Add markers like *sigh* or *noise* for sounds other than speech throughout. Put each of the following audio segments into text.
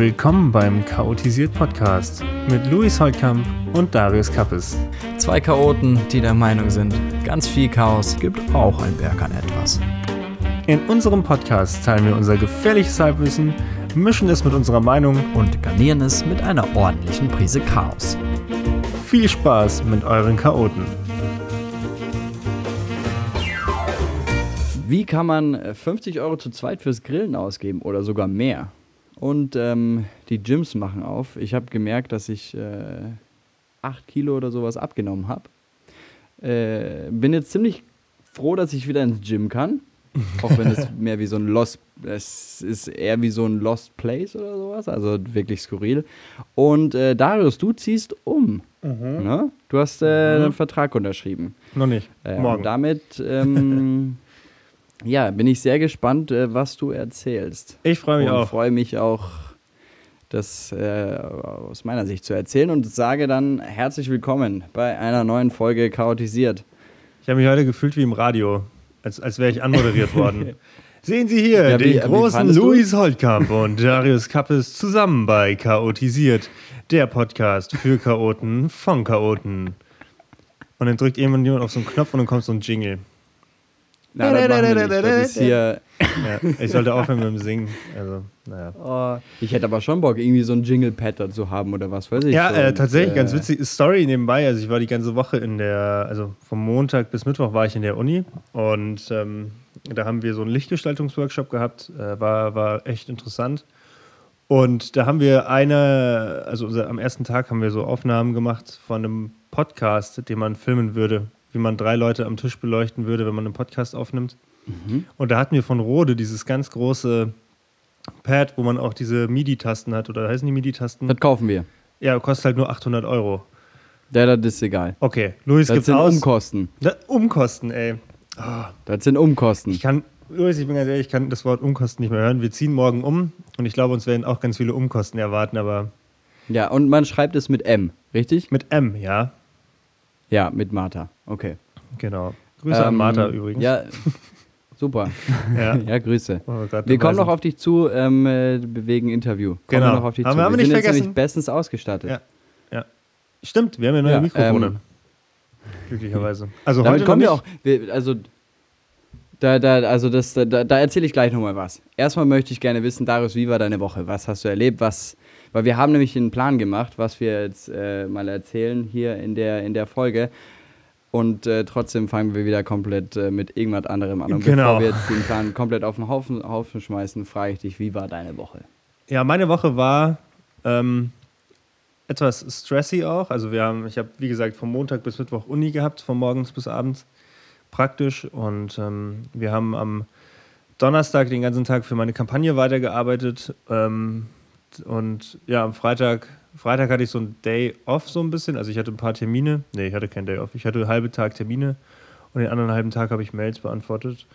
Willkommen beim Chaotisiert Podcast mit Luis Holtkamp und Darius Kappes. Zwei Chaoten, die der Meinung sind, ganz viel Chaos gibt auch ein Berg an etwas. In unserem Podcast teilen wir unser gefährliches Halbwissen, mischen es mit unserer Meinung Und garnieren es mit einer ordentlichen Prise Chaos. viel Spaß mit euren Chaoten. Wie kann man äh, 50 Euro zu zweit fürs Grillen ausgeben oder sogar mehr? Und ähm, die Gyms machen auf. Ich habe gemerkt, dass ich äh, 8 Kilo oder sowas abgenommen habe. Äh, bin jetzt ziemlich froh, dass ich wieder ins Gym kann. *laughs* Auch wenn es mehr wie so ein Lost, es ist eher wie so ein Lost Place oder sowas, also wirklich skurril. Und äh, Darius, du ziehst um. Ne? Du hast äh, einen Vertrag unterschrieben. Noch nicht. Äh, Morgen. Und damit ähm, *laughs* ja, bin ich sehr gespannt, äh, was du erzählst. Ich freue mich und auch. freue mich auch, das äh, aus meiner Sicht zu erzählen und sage dann herzlich willkommen bei einer neuen Folge Chaotisiert. Ich habe mich heute gefühlt wie im Radio, als, als wäre ich anmoderiert worden. *laughs* Sehen Sie hier Ja, wie- den wie großen du? Luis Holtkamp und Darius Kappes zusammen bei Chaotisiert, der Podcast für Chaoten von Chaoten. Und dann drückt irgendwann jemand auf so einen Knopf und dann kommt so ein Jingle. Na, das wir nicht. Das ist hier, Ja, ich sollte aufhören mit dem Singen. Also, naja. oh, ich hätte aber schon Bock, irgendwie so ein Jingle-Pad dazu haben oder was weiß ich. Ja, äh, tatsächlich, ganz witzig. Story nebenbei. Also, ich war die ganze Woche in der, also vom Montag bis Mittwoch war ich in der Uni und ähm, da haben wir so einen Lichtgestaltungsworkshop gehabt. Äh, war, war echt interessant. Und da haben wir eine, also unser, am ersten Tag haben wir so Aufnahmen gemacht von einem Podcast, den man filmen würde, wie man drei Leute am Tisch beleuchten würde, wenn man einen Podcast aufnimmt. Und da hatten wir von Rode dieses ganz große Pad, wo man auch diese MIDI-Tasten hat, oder heißen die MIDI-Tasten? Das kaufen wir. Ja, kostet halt nur 800 Euro. Ja, das ist egal. Okay, Luis Das gibt's sind aus. Umkosten. Da, Umkosten, ey. Das sind Umkosten. Ich kann, Luis, ich bin ganz ehrlich, ich kann das Wort Umkosten nicht mehr hören. Wir ziehen morgen um und ich glaube, uns werden auch ganz viele Umkosten erwarten, aber Ja, und man schreibt es mit M, richtig? mit M, ja. Ja, mit Martha. Okay. Genau. Grüße an Ähm, Martha übrigens. Ja, super. *laughs* Ja. ja, Grüße. Wir kommen noch sind. auf dich zu ähm, äh, wegen Interview. Kommen Genau. wir noch auf dich Haben zu. wir- haben wir sind nicht jetzt vergessen. nämlich bestens ausgestattet. Ja. ja. Stimmt, wir haben ja neue Ja, Mikrofone. ähm, Glücklicherweise. *laughs* Also Damit heute kommen wir auch. Wir, also, da, da, also das, da, da erzähle ich gleich nochmal was. Erstmal möchte ich gerne wissen, Darius, wie war deine Woche? Was hast du erlebt? Was, weil wir haben nämlich einen Plan gemacht, was wir jetzt äh, mal erzählen hier in der, in der Folge. Und äh, trotzdem fangen wir wieder komplett äh, mit irgendwas anderem an. Und Genau. bevor wir jetzt den Plan komplett auf den Haufen, Haufen schmeißen, frage ich dich, wie war deine Woche? Ja, meine Woche war ähm, etwas stressy auch. Also wir haben, ich habe wie gesagt vom Montag bis Mittwoch Uni gehabt, von morgens bis abends praktisch. Und ähm, wir haben am Donnerstag den ganzen Tag für meine Kampagne weitergearbeitet. Ähm, und ja, am Freitag, Freitag hatte ich so ein Day off so ein bisschen. Also ich hatte ein paar Termine. Nee, ich hatte keinen Day off. Ich hatte einen halben Tag Termine und den anderen halben Tag habe ich Mails beantwortet.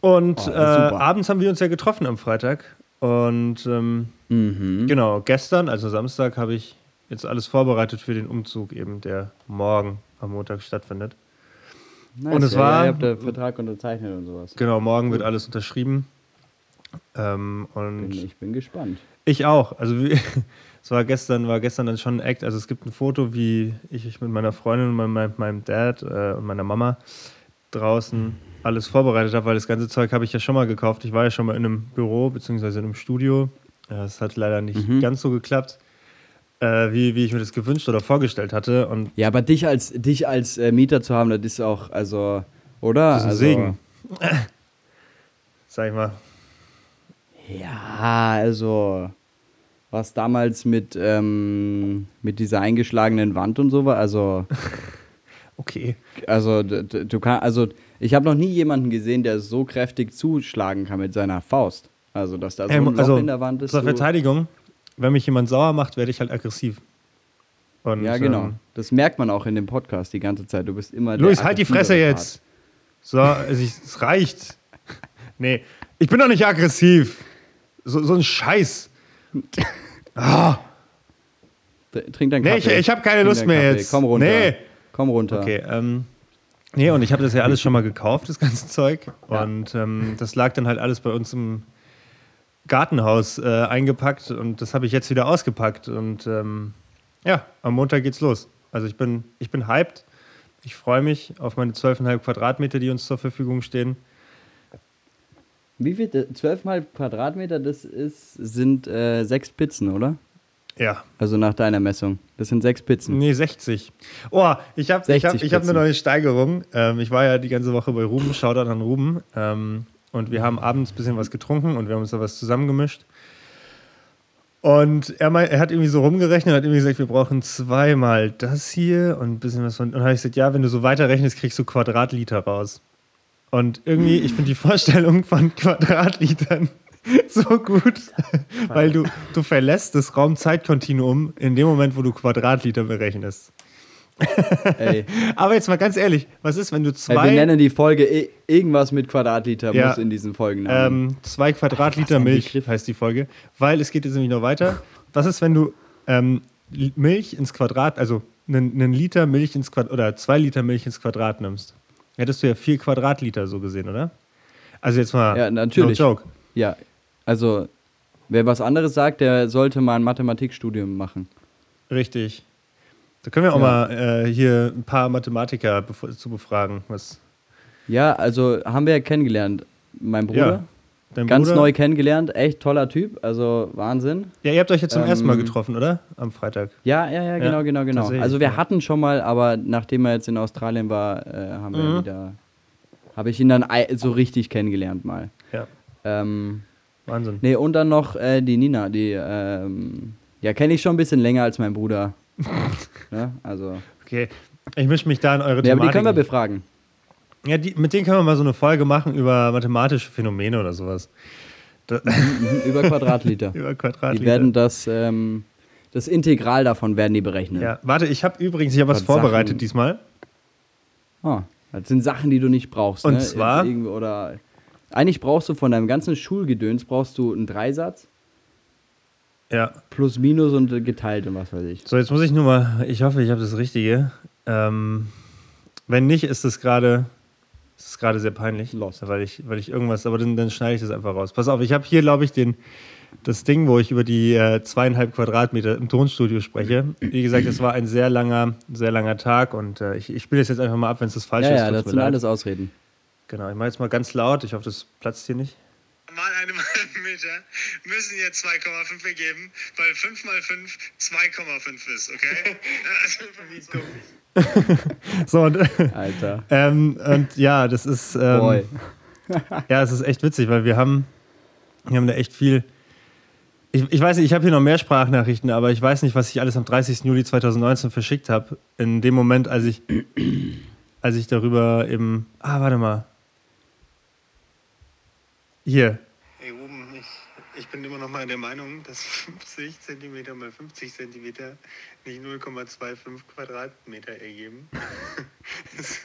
Und Oh, äh, abends haben wir uns ja getroffen am Freitag. Und ähm, Mhm. genau, gestern, also Samstag, habe ich jetzt alles vorbereitet für den Umzug eben, der morgen am Montag stattfindet. Nice, Und es ja, war- Ja, ihr habt den Vertrag unterzeichnet und sowas. Genau, morgen wird alles unterschrieben. Ähm, und Bin, ich bin gespannt. ich auch. Also *laughs* es war gestern, war gestern dann schon ein Act. Also es gibt ein Foto, wie ich, ich mit meiner Freundin und meinem, meinem Dad äh, und meiner Mama draußen alles vorbereitet habe, weil das ganze Zeug habe ich ja schon mal gekauft. Ich war ja schon mal in einem Büro beziehungsweise in einem Studio. Das hat leider nicht Mhm. ganz so geklappt, äh, wie, wie ich mir das gewünscht oder vorgestellt hatte. Und Ja, aber dich als, dich als äh, Mieter zu haben, das ist auch, also, oder? das ist ein also, Segen. *laughs* Sag ich mal. Ja, also, was damals mit, ähm, mit dieser eingeschlagenen Wand und so war, also, *laughs* Okay. also, du kannst, also, ich habe noch nie jemanden gesehen, der so kräftig zuschlagen kann mit seiner Faust. Also, dass da so ein Ähm, Loch also, in der Wand ist. Zur Verteidigung, wenn mich jemand sauer macht, werde ich halt aggressiv. Und, ja, genau. Ähm, Das merkt man auch in dem Podcast die ganze Zeit. Du bist immer Luis, halt die Fresse aggressivere jetzt. So, also ich, es reicht. Nee, ich bin doch nicht aggressiv. So, so ein Scheiß. *laughs* Ah. Trink deinen nee, Kaffee. ich, ich habe keine Trink Lust mehr Kaffee. jetzt. Komm runter. Nee. Komm runter. Okay, ähm, nee, und ich habe das ja alles schon mal gekauft, das ganze Zeug. Ja. Und ähm, das lag dann halt alles bei uns im Gartenhaus äh, eingepackt und das habe ich jetzt wieder ausgepackt. Und ähm, ja, am Montag geht's los. Also ich bin, ich bin hyped. Ich freue mich auf meine 12,5 Quadratmeter, die uns zur Verfügung stehen. Wie viel? 12,5 Quadratmeter, das ist, sind äh, sechs Pizzen, oder? Ja. Also nach deiner Messung. Das sind sechs Pizzen. Nee, 60. Oh, ich habe ich hab, ich hab eine neue Steigerung. Ähm, ich war ja die ganze Woche bei Ruben, Shoutout an Ruben. Ähm, und wir haben abends ein bisschen was getrunken und wir haben uns da was zusammengemischt. Und er, mein, er hat irgendwie so rumgerechnet und hat irgendwie gesagt, wir brauchen zweimal das hier und ein bisschen was von. Und dann habe ich gesagt, ja, wenn du so weiterrechnest, kriegst du Quadratliter raus. Und irgendwie, ich finde die Vorstellung von Quadratlitern *laughs* so gut, weil du, du verlässt das Raum-Zeit-Kontinuum in dem Moment, wo du Quadratliter berechnest. Ey. *laughs* Aber jetzt mal ganz ehrlich, was ist, wenn du zwei. Ey, wir nennen die Folge irgendwas mit Quadratliter, ja, muss in diesen Folgen ähm, Zwei Quadratliter Ach, Milch heißt die Folge, weil es geht jetzt nämlich noch weiter. Was ist, wenn du ähm, Milch ins Quadrat, also einen, einen Liter Milch ins Quadrat oder zwei Liter Milch ins Quadrat nimmst? Hättest du ja vier Quadratliter so gesehen, oder? Also jetzt mal. Ja, natürlich. No joke. Ja, also, wer was anderes sagt, der sollte mal ein Mathematikstudium machen. Richtig. Da können wir auch ja. mal äh, hier ein paar Mathematiker bef zu befragen. Was ja, also haben wir ja kennengelernt. Mein Bruder. Ja, ganz Bruder? neu kennengelernt, echt toller Typ, also Wahnsinn. Ja, ihr habt euch jetzt zum ähm, ersten Mal ähm, getroffen, oder? Am Freitag. Ja, ja, ja, genau, ja, genau, genau. Also wir hatten schon mal, aber nachdem er jetzt in Australien war, äh, haben mhm. wir wieder, habe ich ihn dann so richtig kennengelernt mal. Ja. Ähm, Wahnsinn. Nee, und dann noch äh, die Nina, die, ähm, ja, kenne ich schon ein bisschen länger als mein Bruder. ja, *laughs* also. Okay, ich mische mich da in eure nee, aber die können wir befragen. Ja, die, mit denen können wir mal so eine Folge machen über mathematische Phänomene oder sowas. Mhm, mhm, über Quadratliter. *laughs* über Quadratliter. Die werden das, ähm, das Integral davon werden die berechnen. Ja, warte, ich habe übrigens hier was vorbereitet Sachen. diesmal. Oh, das sind Sachen, die du nicht brauchst. Und ne? zwar? Oder eigentlich brauchst du von deinem ganzen Schulgedöns brauchst du einen Dreisatz. Ja. Plus, minus und geteilt und was weiß ich. So, jetzt muss ich nur mal, ich hoffe, ich habe das Richtige. Ähm, wenn nicht, ist es gerade ist gerade sehr peinlich. Lost. Weil ich, weil ich irgendwas, aber dann, dann schneide ich das einfach raus. Pass auf, ich habe hier, glaube ich, den, das Ding, wo ich über die äh, zweieinhalb Quadratmeter im Tonstudio spreche. Wie gesagt, es war ein sehr langer, sehr langer Tag und äh, ich, ich spiele das jetzt einfach mal ab, wenn es das falsch ja, ist. Ja, das sind alles Ausreden. Genau, ich mache jetzt mal ganz laut. Ich hoffe, das platzt hier nicht. Mal einem halben Meter müssen hier 2,5 ergeben, weil 5 mal 5 2,5 ist, okay? *laughs* Also, *laughs* so, und, Alter. Ähm, und ja, das ist. Ähm, *laughs* ja, es ist echt witzig, weil wir haben, wir haben da echt viel. Ich, ich weiß nicht, ich habe hier noch mehr Sprachnachrichten, aber ich weiß nicht, was ich alles am 30. Juli 2019 verschickt habe. In dem Moment, als ich als ich darüber eben. Ah, warte mal. Hier. Ich, bin immer noch mal der Meinung, dass 50 cm mal 50 cm nicht 0,25 Quadratmeter ergeben. Es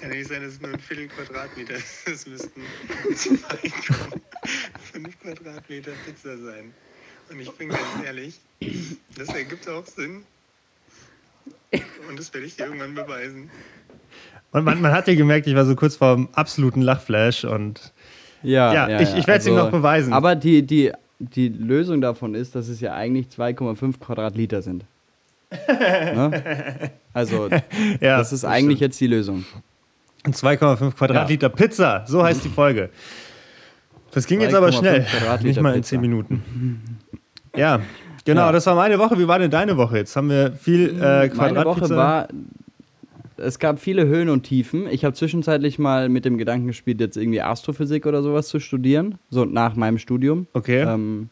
kann nicht sein, dass es nur ein Viertel Quadratmeter ist. Es müssten 2,5 Quadratmeter Pizza sein. Und ich bin ganz ehrlich, das ergibt auch Sinn. Und das werde ich dir irgendwann beweisen. Und man, man hat ja gemerkt, ich war so kurz vor einem absoluten Lachflash und ja, ja, ja ich, ich werde es also, ihm noch beweisen. Aber die, die, die Lösung davon ist, dass es ja eigentlich 2,5 Quadratliter sind. *laughs* ne? Also, ja, das ist das eigentlich stimmt. jetzt die Lösung. 2,5 Quadratliter ja. Pizza, so heißt die Folge. Das ging jetzt aber schnell. Nicht mal in 10 Minuten. Ja, genau, ja. das war meine Woche. Wie war denn deine Woche? Jetzt haben wir viel äh, Quadratpizza. Meine Woche war es gab viele Höhen und Tiefen. Ich habe zwischenzeitlich mal mit dem Gedanken gespielt, jetzt irgendwie Astrophysik oder sowas zu studieren, so nach meinem Studium. Okay. Ähm,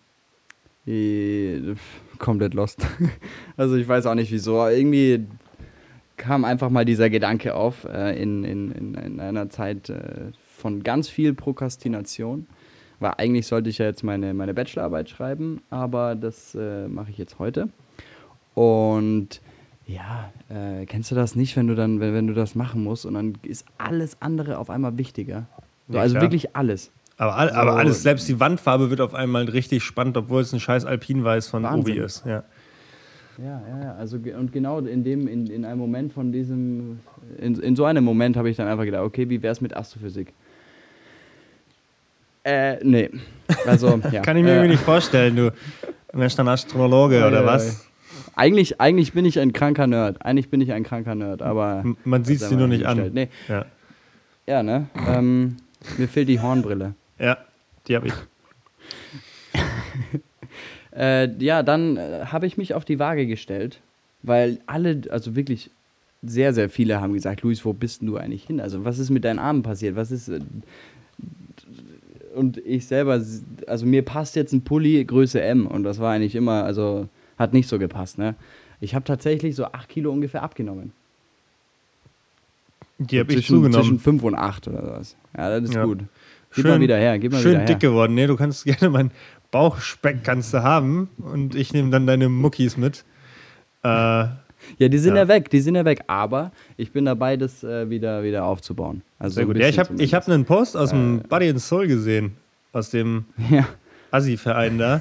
komplett lost. *laughs* also ich weiß auch nicht wieso. Irgendwie kam einfach mal dieser Gedanke auf äh, in, in, in, in, einer Zeit äh, von ganz viel Prokrastination. Weil eigentlich sollte ich ja jetzt meine, meine Bachelorarbeit schreiben, aber das äh, mache ich jetzt heute. Und ja, äh, kennst du das nicht, wenn du dann, wenn, wenn du das machen musst und dann ist alles andere auf einmal wichtiger? So, ja, also klar. wirklich alles. Aber, all, aber alles, selbst die Wandfarbe wird auf einmal richtig spannend, obwohl es ein scheiß Alpinweiß von Wahnsinn. Obi ist. Ja. Ja, ja, ja. Also, und genau in dem, in, in einem Moment von diesem, in, in so einem Moment habe ich dann einfach gedacht, okay, wie wäre es mit Astrophysik? Äh, nee. Also, *laughs* ja. Kann ich mir äh, irgendwie nicht vorstellen, du. Bist dann Astrologe oder was? Eigentlich, eigentlich bin ich ein kranker Nerd. Eigentlich bin ich ein kranker Nerd, aber. Man sieht sie mal nur nicht an. Nee, Ja, ja, ne? Ähm, mir fehlt die Hornbrille. ja die habe ich. *laughs* Äh, ja, dann äh, habe ich mich auf die Waage gestellt, weil alle, also wirklich sehr, sehr viele haben gesagt, Luis, wo bist denn du eigentlich hin? Also was ist mit deinen Armen passiert? Was ist... Äh, und ich selber, also mir passt jetzt ein Pulli Größe M und das war eigentlich immer, also hat nicht so gepasst, ne? Ich habe tatsächlich so 8 Kilo ungefähr abgenommen. Die habe ich zwischen, zwischen zugenommen. 5 und 8 oder sowas. Ja, das ist Ja. gut. Gib mal wieder her, gib mal schön wieder her. dick geworden. Nee, du kannst *laughs* gerne meinen Bauchspeck kannst du haben und ich nehme dann deine Muckis mit. Äh, Ja, die sind ja. Ja. weg, die sind ja weg. Aber ich bin dabei, das äh, wieder, wieder aufzubauen. Also sehr gut. Ja, ich habe hab einen Post aus dem Body and Soul gesehen. Aus dem *laughs* Ja. Assi-Verein da.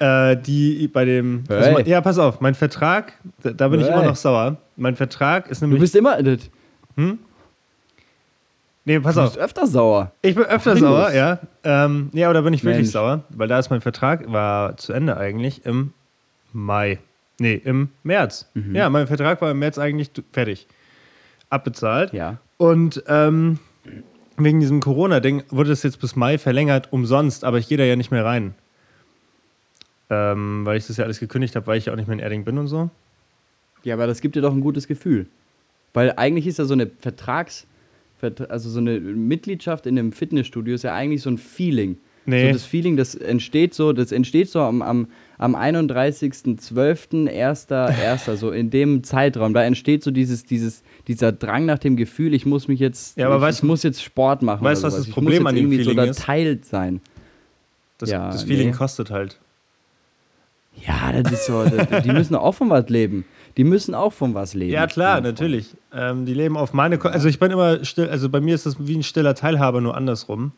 *laughs* äh, die bei dem. Also, Hey. mein- ja, pass auf, mein Vertrag, da, da bin ich Hey. immer noch sauer. Mein Vertrag ist Du nämlich. bist immer. Du nee, pass bist auf. öfter sauer. Ich bin öfter Findus. sauer, ja. Ähm, ja, aber da bin ich wirklich Mensch. sauer, weil da ist mein Vertrag, war zu Ende eigentlich im Mai. Nee, im März. Mhm. Ja, mein Vertrag war im März eigentlich fertig. Abbezahlt. Ja. Und ähm, wegen diesem Corona-Ding wurde es jetzt bis Mai verlängert, umsonst, aber ich gehe da ja nicht mehr rein. Ähm, weil ich das ja alles gekündigt habe, weil ich ja auch nicht mehr in Erding bin und so. Ja, aber das gibt dir doch ein gutes Gefühl. Weil eigentlich ist ja so eine Vertrags. Vert- Also so eine Mitgliedschaft in einem Fitnessstudio ist ja eigentlich so ein Feeling. Nee. So das Feeling, das entsteht so, das entsteht so am, am, am 31.12., 1.1., so in dem Zeitraum. Da entsteht so dieses, dieses, dieser Drang nach dem Gefühl, ich muss mich jetzt, Ja, aber ich, weißt ich muss jetzt Sport machen. weißt du, was das ich Problem an dem irgendwie so Feeling da ist? teilt sein. Das, Ja, das Feeling nee. kostet halt. Ja, das ist so, das, die müssen auch von was leben. Die müssen auch von was leben. Ja, klar, natürlich. Ähm, die leben auf meine Ko Also ich bin immer still, also bei mir ist das wie ein stiller Teilhaber, nur andersrum.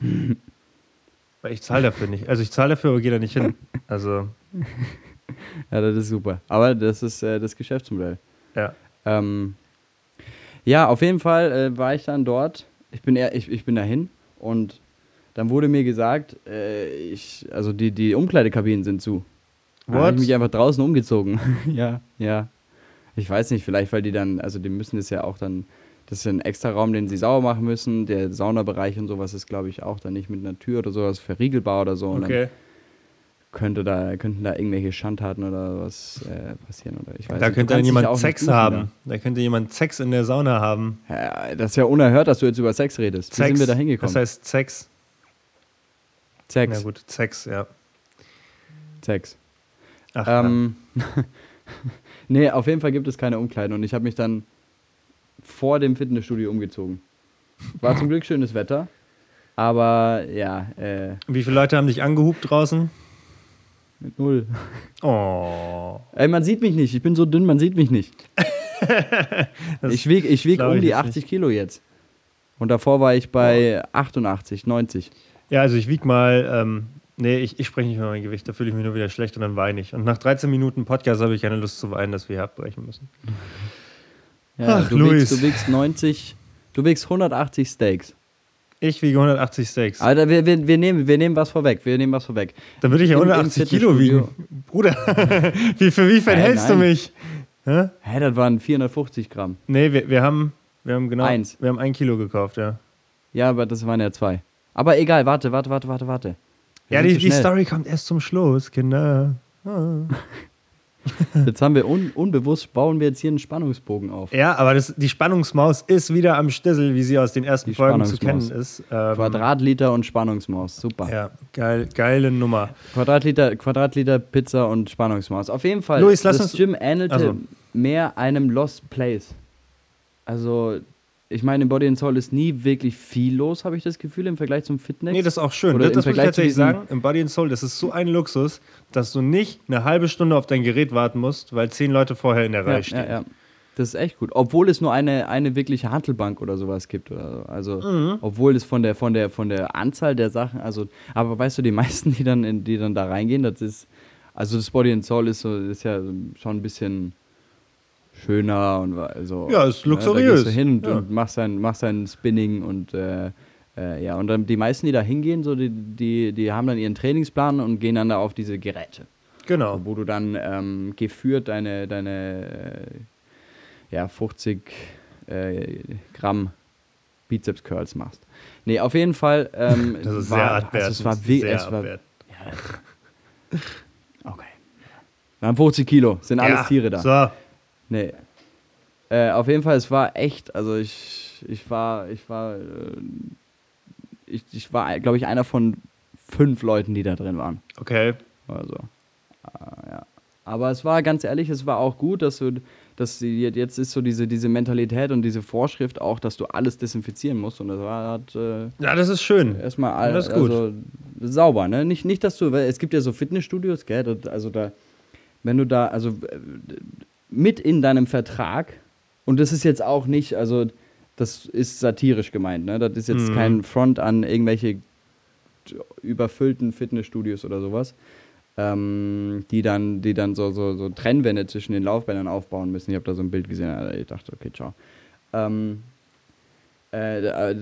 *laughs* Weil ich zahle dafür nicht. Also ich zahle dafür, aber gehe da nicht hin. Also, *laughs* Ja, das ist super. Aber das ist äh, das Geschäftsmodell. Ja. Ähm, ja, auf jeden Fall äh, war ich dann dort. Ich bin, eher, ich, ich bin dahin und dann wurde mir gesagt, äh, ich, also die, die Umkleidekabinen sind zu. Da habe What? ich mich einfach draußen umgezogen. *laughs* ja, ja. Ich weiß nicht, vielleicht weil die dann, also die müssen es ja auch dann, das ist ja ein extra Raum, den sie sauber machen müssen. Der Saunabereich und sowas ist, glaube ich, auch dann nicht mit einer Tür oder sowas verriegelbar oder so. Und dann Okay. Könnte da, könnten da irgendwelche Schandtaten oder was äh, passieren. Oder ich weiß Da nicht. Könnte dann jemand Sex haben. Da könnte jemand Sex in der Sauna haben. Ja, das ist ja unerhört, dass du jetzt über Sex redest. Wie Sex. sind wir da hingekommen? Das heißt Sex. Sex. Ja gut, Sex, ja. Sex. Ach, Ähm, *laughs* nee, auf jeden Fall gibt es keine Umkleiden und ich habe mich dann vor dem Fitnessstudio umgezogen. War zum Glück schönes Wetter, aber ja, äh. Wie viele Leute haben dich angehupt draußen? Mit null. Oh. Ey, man sieht mich nicht, ich bin so dünn, man sieht mich nicht. *laughs* Ich wiege ich wieg um die jetzt 80 Kilo jetzt. Und davor war ich bei 88, 90. Ja, also ich wieg mal, ähm, nee, ich, ich spreche nicht über mein Gewicht, da fühle ich mich nur wieder schlecht und dann weine ich. Und nach 13 Minuten Podcast habe ich keine Lust zu weinen, dass wir hier abbrechen müssen. Ja, Ach, du, Luis. wiegst, du wiegst 90, du wiegst 180 Steaks. Ich wiege 180 Steaks. Alter, wir, wir, wir, nehmen, wir nehmen was vorweg. Wir nehmen was vorweg. Dann würde ich ja Im- im 180 Kilo wiegen. Bruder, *laughs* wie, für wie viel Nein, hältst du mich? Hä? Hä, das waren 450 Gramm. Nee, wir, wir haben, wir haben genau, Eins. wir haben ein Kilo gekauft, ja. Ja, aber das waren ja zwei. Aber egal, warte, warte, warte, warte, warte. Wir Ja, die, die. Story kommt erst zum Schluss, Kinder. Ah. *laughs* *laughs* Jetzt haben wir un, unbewusst, bauen wir jetzt hier einen Spannungsbogen auf. Ja, aber das, die Spannungsmaus ist wieder am Stissel, wie sie aus den ersten Die Folgen zu kennen ist. Ähm, Quadratliter und Spannungsmaus, super. Ja, geil, geile Nummer. Quadratliter, Quadratliter Pizza und Spannungsmaus. Auf jeden Fall, Luis, lass das uns- Gym ähnelte Also. mehr einem Lost Place. Also, ich meine, im Body and Soul ist nie wirklich viel los, habe ich das Gefühl, im Vergleich zum Fitness. Nee, das ist auch schön. Oder Das, das muss ich tatsächlich sagen. Im Body and Soul, das ist so ein Luxus, dass du nicht eine halbe Stunde auf dein Gerät warten musst, weil zehn Leute vorher in der Reihe ja, stehen. ja, ja. Das ist echt gut. Obwohl es nur eine, eine wirkliche Hantelbank oder sowas gibt. Oder so. Also, Mhm. obwohl es von der, von, der, von der Anzahl der Sachen, also, aber weißt du, die *laughs* meisten, die dann, in, die dann da reingehen, das ist, also das Body and Soul ist, so, ist ja schon ein bisschen schöner und also. Ja, ist ne, Da luxuriös. gehst du hin und, Ja. und machst, ein, machst ein Spinning und äh, Äh, ja, und dann die meisten, die da hingehen, so die, die, die haben dann ihren Trainingsplan und gehen dann da auf diese Geräte. Genau. Wo du dann ähm, geführt deine, deine äh, ja, 50 äh, Gramm Bizeps Curls machst. Nee, auf jeden Fall. Ähm, *laughs* Das ist war, sehr also abwertend. es war, sehr es war abwertend. Okay. Dann 50 Kilo, sind alles Ja, Tiere da. So, Nee. Äh, auf jeden Fall, es war echt, also ich, ich war, ich war, äh, ich, ich war, glaube ich, einer von fünf Leuten, die da drin waren. okay. Also, äh, ja. Aber es war ganz ehrlich, es war auch gut, dass du, dass die, jetzt ist so diese, diese Mentalität und diese Vorschrift auch, dass du alles desinfizieren musst. Und das war hat, äh, Ja, das ist schön. erstmal all, das ist gut. Also, sauber, ne? Nicht, nicht, dass du, weil es gibt ja so Fitnessstudios, gell? Also da, wenn du da, also äh, mit in deinem Vertrag, und das ist jetzt auch nicht, also das ist satirisch gemeint, ne? Das ist jetzt Mhm. kein Front an irgendwelche überfüllten Fitnessstudios oder sowas. Ähm, die dann, die dann so, so, so Trennwände zwischen den Laufbändern aufbauen müssen. Ich habe da so ein Bild gesehen, ich dachte, okay, ciao. Ähm, äh, äh,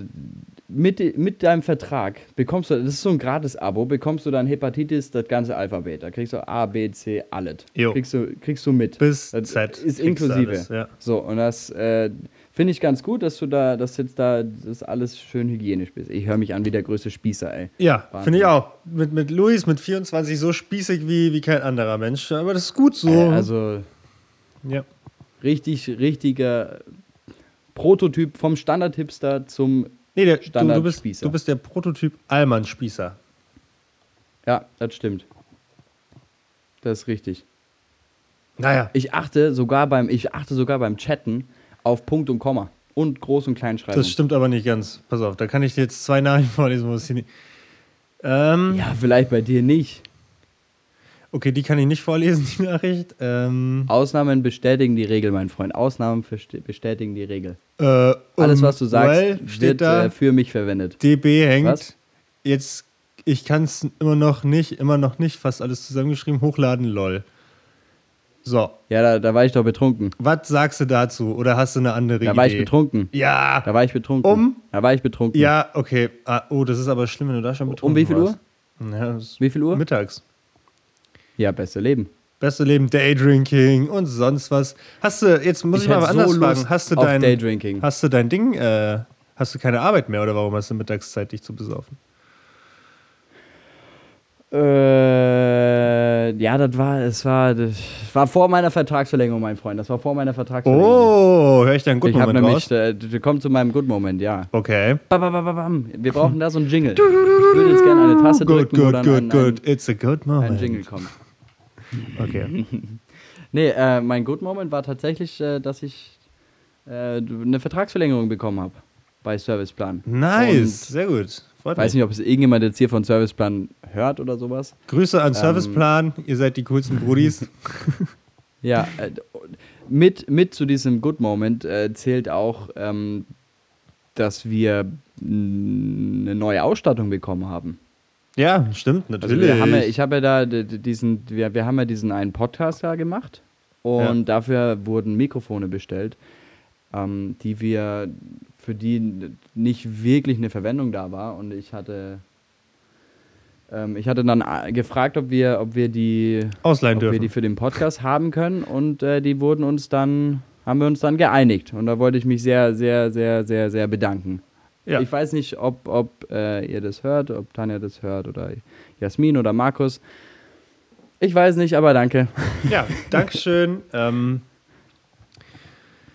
mit, mit deinem Vertrag bekommst du, das ist so ein Gratis-Abo, bekommst du dann Hepatitis, das ganze Alphabet. Da kriegst du A, B, C, alles. Jo. Kriegst du, kriegst du mit. Bis Das Z. Ist inklusive. alles, ja. So, und das äh, finde ich ganz gut, dass du da, dass jetzt da das alles schön hygienisch bist. Ich höre mich an wie der größte Spießer, ey. Ja, finde ich auch. Mit, mit Luis mit 24 so spießig wie, wie kein anderer Mensch. Aber das ist gut so. Äh, also ja. richtig, richtiger Prototyp vom Standard-Hipster zum. Nee, der, du, du, bist, du bist der Prototyp Allmann-Spießer. Ja, das stimmt. Das ist richtig. Naja. Ich achte sogar beim, ich achte sogar beim Chatten auf Punkt und Komma und Groß- und Kleinschreibung. Das stimmt aber nicht ganz. Pass auf, da kann ich dir jetzt zwei Nachrichten vorlesen, wo es hier nicht. Ähm, Ja, vielleicht bei dir nicht. Okay, die kann ich nicht vorlesen, die Nachricht. Ähm, Ausnahmen bestätigen die Regel, mein Freund. Ausnahmen bestätigen die Regel. äh, Alles, was du sagst, well, steht wird da, äh, für mich verwendet. DB hängt. Was? Jetzt, ich kann es immer noch nicht, immer noch nicht, fast alles zusammengeschrieben, hochladen, lol. So, Ja, da, da war ich doch betrunken. was sagst du dazu? Oder hast du eine andere Da Idee? war ich betrunken. Ja, Da war ich betrunken. Um? Da war ich betrunken. ja, okay. Ah, oh, das ist aber schlimm, wenn du da schon betrunken Um wie viel warst. Ja, Wie viel Uhr? Mittags. Ja, beste Leben. Beste Leben, Daydrinking und sonst was. Hast du, jetzt muss ich, mal hätte aber anders so fragen, hast du dein, Daydrinking. hast du dein Ding, äh, hast du keine Arbeit mehr oder warum hast du Mittagszeit, dich zu besaufen? Äh, ja, das war, es war, das war vor meiner Vertragsverlängerung, mein Freund. Das war vor meiner Vertragsverlängerung. Oh, höre ich da einen ich habe Good-Moment nämlich, raus? äh, wir kommen zu meinem Good Moment, ja. Okay. Ba, ba, ba. Wir brauchen da so einen Jingle. *laughs* Ich würde jetzt gerne eine Taste Good, drücken, good, good, ein, good. It's a good ein, ein moment. Jingle kommt. Okay. *laughs* Nee, äh, mein Good Moment war tatsächlich, äh, dass ich äh, eine Vertragsverlängerung bekommen habe bei Serviceplan. Nice, sehr gut. Freut Und weiß mich. nicht, ob es irgendjemand jetzt hier von Serviceplan hört oder sowas. Grüße Ähm, an Serviceplan, ihr seid die coolsten Brudis. *laughs* *laughs* Ja, äh, mit, mit zu diesem Good Moment äh, zählt auch, ähm, dass wir eine neue Ausstattung bekommen haben. Ja, stimmt, Also natürlich. wir haben ja, ich habe ja da diesen, wir, wir haben ja diesen einen Podcast da gemacht und dafür wurden Mikrofone bestellt, ähm, die wir, für die nicht wirklich eine Verwendung da war und ich hatte, ähm, ich hatte dann äh, gefragt, ob wir, ob wir die, Ausleihen ob wir dürfen. die für den Podcast haben können und äh, die wurden uns dann, haben wir uns dann geeinigt und da wollte ich mich sehr, sehr, sehr, sehr, sehr bedanken. Ja. Ich weiß nicht, ob, ob äh, ihr das hört, ob Tanja das hört oder Jasmin oder Markus. Ich weiß nicht, aber danke. *laughs* ja, Dankeschön. ähm,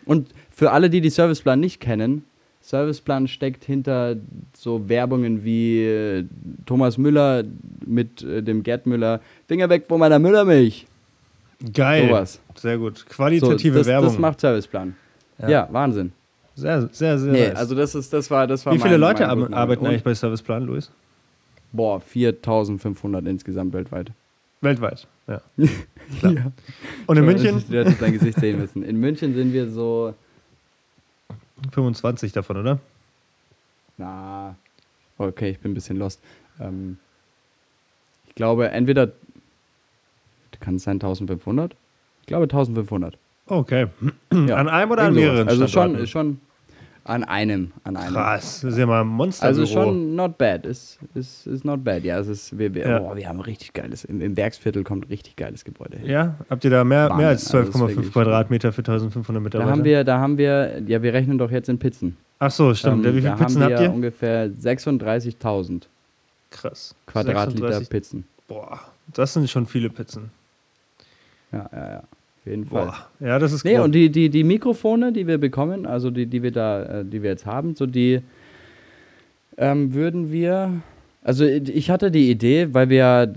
Und für alle, die die Serviceplan nicht kennen, Serviceplan steckt hinter so Werbungen wie äh, Thomas Müller mit äh, dem Gerd Müller, Finger weg von meiner Müllermilch. geil. Sowas. Sehr gut. So, Qualitative das, Werbung. das macht Serviceplan. Ja. Ja, Wahnsinn. Sehr, sehr, sehr. Nee, nice. also das ist, das war, das war Wie viele mein- Leute mein Moment. arbeiten eigentlich bei Serviceplan, Luis? Boah, 4500 insgesamt weltweit. Weltweit, ja. *laughs* Klar. Ja. Und in München? Du hättest dein Gesicht sehen müssen. In München sind wir so, 25 davon, oder? na, okay, ich bin ein bisschen lost. Ähm, ich glaube, entweder, kann es sein 1500? Ich glaube 1500. Okay. Ja, An einem oder an mehreren Also schon, schon An einem, an einem. Krass, das ist ja mal ein Monster. Also schon not bad, ist, ist, ist not bad. Ja, es ist, wir, wir, Ja. Oh, wir haben richtig geiles, im, im Werksviertel kommt richtig geiles Gebäude hin. Ja, habt ihr da mehr, Wahnsinn, mehr als also das ist 12,5 wirklich- Quadratmeter für 1500 Da Mitarbeiter? haben wir, da haben wir, ja, wir rechnen doch jetzt in Pizzen. Ach so, stimmt. Ähm, Wie viele da Pizzen habt ihr? ungefähr 36.000 Krass. Quadratmeter 36 Pizzen. Boah, das sind schon viele Pizzen. Ja, ja, ja. Auf jeden Fall. Boah, ja, das ist Nee, und die, die, die Mikrofone, die wir bekommen, also die, die wir da, äh, die wir jetzt haben, so die ähm, würden wir. Also ich hatte die Idee, weil wir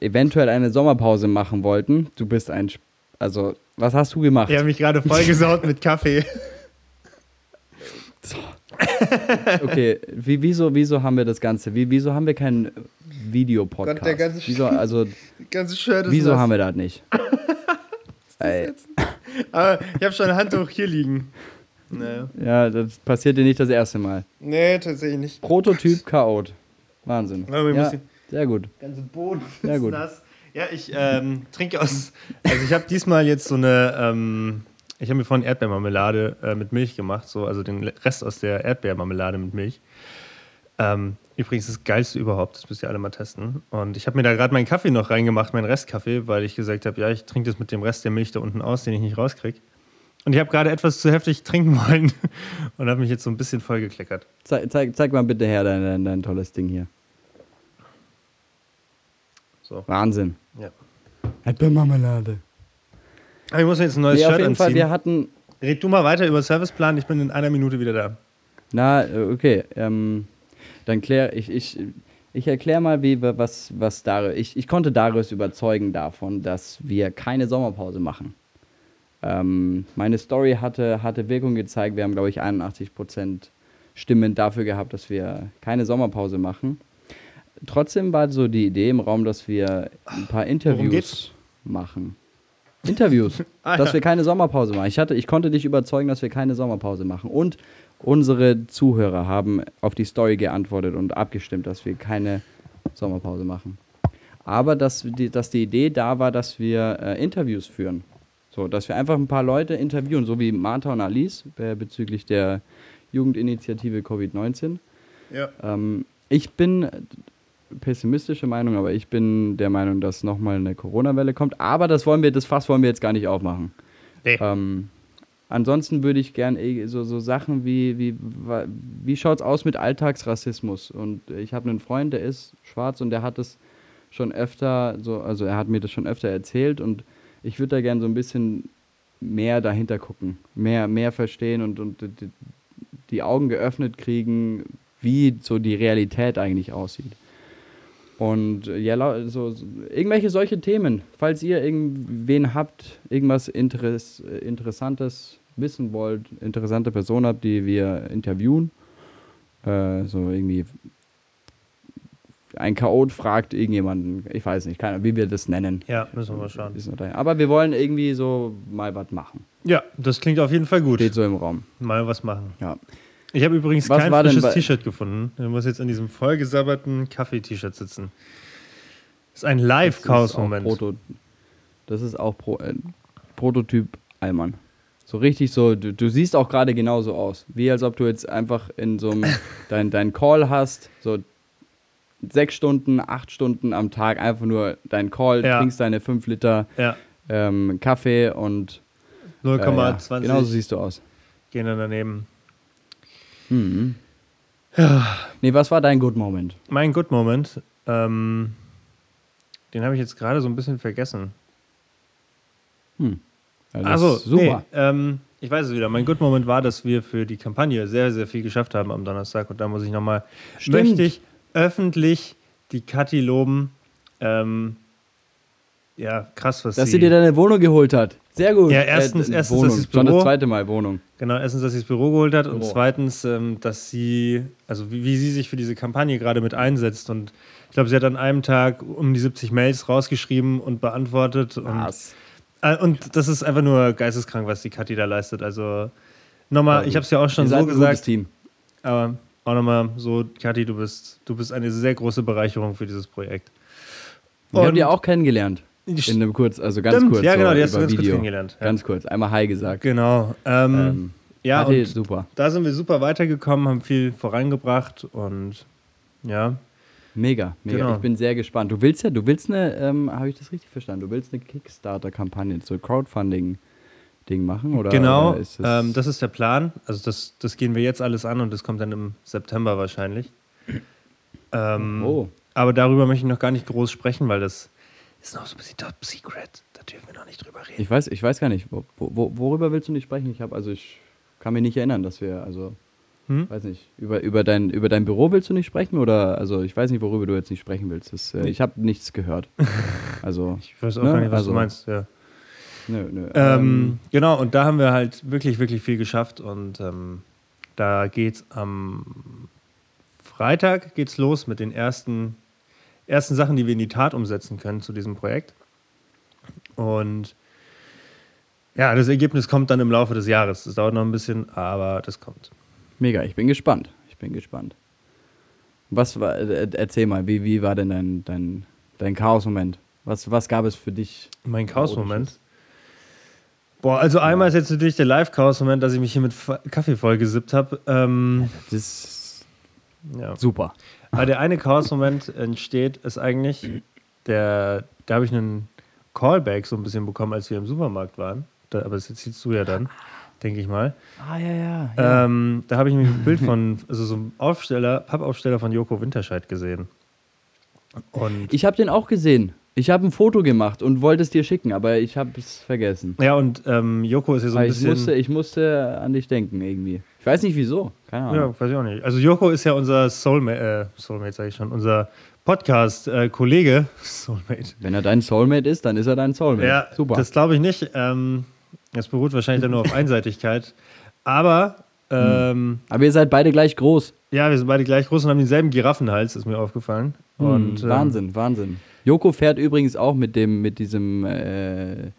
eventuell eine Sommerpause machen wollten. Du bist ein. Sp- Also, was hast du gemacht? Ich habe mich gerade vollgesaut mit Kaffee. Okay, wie, wieso, wieso haben wir das Ganze? Wie, wieso haben wir keinen Gott, Videopodcast? der ganze wieso, also, *laughs* Ganze Shirt ist wieso nass. haben wir das nicht? *laughs* Aber ich habe schon ein Handtuch hier liegen. Naja. ja, das passiert dir nicht das erste Mal. Nee, tatsächlich nicht. Prototyp *laughs* Chaot. Wahnsinn. Ja, müssen- sehr gut. Ganze Boden Ja, ist gut. nass. Ja, ich ähm, trinke aus. Also ich habe diesmal jetzt so eine. Ähm, ich habe mir vorhin Erdbeermarmelade äh, mit Milch gemacht, so also den Rest aus der Erdbeermarmelade mit Milch. Ähm, übrigens das geilste überhaupt, das müsst ihr alle mal testen. Und ich habe mir da gerade meinen Kaffee noch reingemacht, meinen Restkaffee, weil ich gesagt habe, ja, ich trinke das mit dem Rest der Milch da unten aus, den ich nicht rauskriege. Und ich habe gerade etwas zu heftig trinken *laughs* wollen und habe mich jetzt so ein bisschen vollgekleckert. Zeig, zeig, zeig mal bitte her dein, dein, dein tolles Ding hier. So. Wahnsinn. Ja. Erdbeermarmelade. Aber ich muss mir jetzt ein neues Nee, auf Shirt jeden Fall, anziehen. wir hatten. Red du mal weiter über Serviceplan, ich bin in einer Minute wieder da. Na, äh, okay. Ähm, dann klär ich. Ich, ich erkläre mal, wie wir, was, was Darius. Ich, ich konnte Darius überzeugen davon, dass wir keine Sommerpause machen. Ähm, meine Story hatte, hatte Wirkung gezeigt. Wir haben, glaube ich, 81% Stimmen dafür gehabt, dass wir keine Sommerpause machen. Trotzdem war so die Idee im Raum, dass wir ein paar Interviews machen. Interviews, *laughs* Ah, dass ja. wir keine Sommerpause machen. Ich, hatte, ich konnte dich überzeugen, dass wir keine Sommerpause machen. Und unsere Zuhörer haben auf die Story geantwortet und abgestimmt, dass wir keine Sommerpause machen. Aber dass die, dass die Idee da war, dass wir äh, Interviews führen. So, dass wir einfach ein paar Leute interviewen, so wie Martha und Alice äh, bezüglich der Jugendinitiative Covid-19. Ja. Ähm, ich bin pessimistische Meinung, aber ich bin der Meinung, dass nochmal eine Corona-Welle kommt. Aber das wollen wir, das Fass wollen wir jetzt gar nicht aufmachen. Nee. Ähm, ansonsten würde ich gern eh so, so Sachen wie, wie, wie schaut's aus mit Alltagsrassismus? Und ich habe einen Freund, der ist schwarz und der hat es schon öfter, so, also er hat mir das schon öfter erzählt und ich würde da gern so ein bisschen mehr dahinter gucken, mehr, mehr verstehen und, und die, die Augen geöffnet kriegen, wie so die Realität eigentlich aussieht. Und äh, ja, so, so, irgendwelche solche Themen. Falls ihr irgendwen habt, irgendwas Interess äh, Interessantes wissen wollt, interessante Person habt, die wir interviewen, äh, so irgendwie ein Chaot fragt irgendjemanden, ich weiß nicht, keine, wie wir das nennen. Ja, müssen wir mal schauen. Aber wir wollen irgendwie so mal was machen. Ja, das klingt auf jeden Fall gut. Steht so im Raum. Mal was machen. Ja. Ich habe übrigens Was kein frisches T-Shirt gefunden. Ich muss jetzt in diesem vollgesabberten Kaffee-T-Shirt sitzen. Das ist ein Live-Chaos-Moment. Das ist auch Pro, äh, Prototyp Allmann. So richtig so, du, du siehst auch gerade genauso aus. Wie als ob du jetzt einfach in so einem, *laughs* dein, dein Call hast, so sechs Stunden, acht Stunden am Tag, einfach nur dein Call, Ja. trinkst deine fünf Liter Ja, ähm, Kaffee und äh, ja, 0,20 genauso siehst du aus. gehen dann daneben. Mhm. Nee, was war dein Good Moment? Mein Good Moment, ähm, den habe ich jetzt gerade so ein bisschen vergessen. Hm. Also, super. Nee, ähm, ich weiß es wieder. Mein Good Moment war, dass wir für die Kampagne sehr, sehr viel geschafft haben am Donnerstag. Und da muss ich nochmal, möchte ich öffentlich die Kathi loben. Ähm, ja, krass, was Dass sie... sie dir deine Wohnung geholt hat. Sehr gut. Ja, erstens- erstens, dass sie das Schon das Büro- zweite Mal Wohnung. Genau, erstens, dass sie das Büro geholt hat und Büro. zweitens, ähm, dass sie, also wie, wie sie sich für diese Kampagne gerade mit einsetzt. Und ich glaube, sie hat an einem Tag um die 70 Mails rausgeschrieben und beantwortet. Und, Was? äh, und das ist einfach nur geisteskrank, was die Kathi da leistet. Also nochmal, ich habe es ja auch schon Ihr so seid ein gutes gesagt, Team. aber auch nochmal so, Kathi, du bist, du bist eine sehr große Bereicherung für dieses Projekt. Wir haben Und- die auch kennengelernt. In einem kurz, also ganz Stimmt, kurz. ja, genau, so die hast du ganz kurz Video. kennengelernt, ja. Ganz kurz, einmal Hi gesagt. Genau. Ähm, Ähm, Ja, und super. da sind wir super weitergekommen, haben viel vorangebracht und ja, Mega, mega. Genau. Ich bin sehr gespannt. Du willst ja, du willst eine, ähm, habe ich das richtig verstanden? Du willst eine Kickstarter-Kampagne, so Crowdfunding-Ding machen? Oder, genau, oder ist das, ähm, das ist der Plan. Also das, das gehen wir jetzt alles an und das kommt dann im September wahrscheinlich. *clears throat* Ähm, Oh. Aber darüber möchte ich noch gar nicht groß sprechen, weil das ist noch so ein bisschen top secret. Da dürfen wir noch nicht drüber reden. Ich weiß, ich weiß gar nicht, wo, wo, worüber willst du nicht sprechen? Ich habe, also ich kann mich nicht erinnern, dass wir, also, Hm? weiß nicht, über, über, dein, über dein Büro willst du nicht sprechen oder, also ich weiß nicht, worüber du jetzt nicht sprechen willst. Das, äh, ich habe nichts gehört. *laughs* Also, Ich weiß auch Ne, gar nicht, was also- du meinst. Ja. nö, nö. Ähm, genau, und da haben wir halt wirklich, wirklich viel geschafft. Und ähm, da geht's am Freitag geht's los mit den ersten, ersten Sachen, die wir in die Tat umsetzen können zu diesem Projekt. Und ja, das Ergebnis kommt dann im Laufe des Jahres. Das dauert noch ein bisschen, aber das kommt. Mega, ich bin gespannt. Ich bin gespannt. Was war, äh, erzähl mal, wie, wie war denn dein, dein, dein Chaos-Moment? Was, was gab es für dich? Mein Chaos-Moment. Boah, also einmal ist jetzt natürlich der Live-Chaos-Moment, dass ich mich hier mit Kaffee vollgesippt habe. Ähm, Das ist ja. super. Aber der eine Chaos-Moment entsteht, ist eigentlich, der, da habe ich einen Callback so ein bisschen bekommen, als wir im Supermarkt waren. Da, aber das siehst du ja dann, denke ich mal. Ah, ja, ja. ja. Ähm, da habe ich nämlich ein Bild von, *laughs* also so einem Aufsteller, Pappaufsteller von Joko Winterscheid gesehen. Und ich habe den auch gesehen. Ich habe ein Foto gemacht und wollte es dir schicken, aber ich habe es vergessen. ja, und ähm, Joko ist ja so ein Aber ich bisschen. musste, ich musste an dich denken irgendwie. Ich weiß nicht wieso. Keine Ahnung. Ja, weiß ich auch nicht. Also Joko ist ja unser Soulmate, äh, Soulmate sage ich schon, unser Podcast-Kollege. *laughs* Soulmate. Wenn er dein Soulmate ist, dann ist er dein Soulmate. Ja, super. das glaube ich nicht. Ähm, das beruht wahrscheinlich dann nur auf Einseitigkeit. Aber ähm, aber ihr seid beide gleich groß. ja, wir sind beide gleich groß und haben denselben Giraffenhals, ist mir aufgefallen. Und, Hm, ähm, Wahnsinn, Wahnsinn. Joko fährt übrigens auch mit dem mit diesem äh,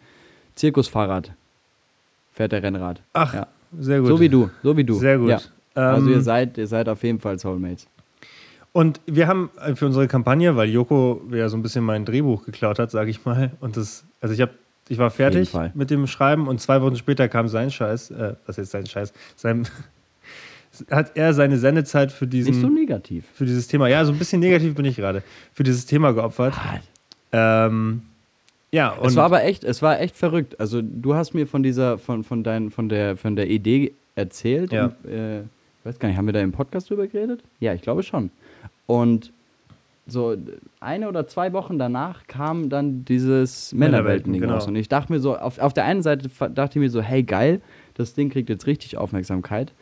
Zirkusfahrrad. Fährt der Rennrad. Ach, ja. sehr gut. So wie du, so wie du. Sehr gut. Ja. Also Ähm, ihr seid, ihr seid auf jeden Fall Soulmates. Und wir haben äh, für unsere Kampagne, weil Joko ja so ein bisschen mein Drehbuch geklaut hat, sage ich mal. Und das, also ich habe, ich war fertig mit dem Schreiben und zwei Wochen später kam sein Scheiß, äh, was ist sein Scheiß? Sein, *laughs* hat er seine Sendezeit für diesen, Nicht so negativ. für dieses Thema, ja, so ein bisschen negativ bin ich gerade, für dieses Thema geopfert. Ähm, ja, und es war aber echt, es war echt verrückt. Also du hast mir von dieser, von, von dein, von der, von der Idee erzählt. Ja. Und, äh, ich weiß gar nicht, haben wir da im Podcast drüber geredet? Ja, ich glaube schon. Und so eine oder zwei Wochen danach kam dann dieses Männerwelten-Ding genau. raus. Und ich dachte mir so, auf, auf der einen Seite dachte ich mir so, hey geil, das Ding kriegt jetzt richtig Aufmerksamkeit.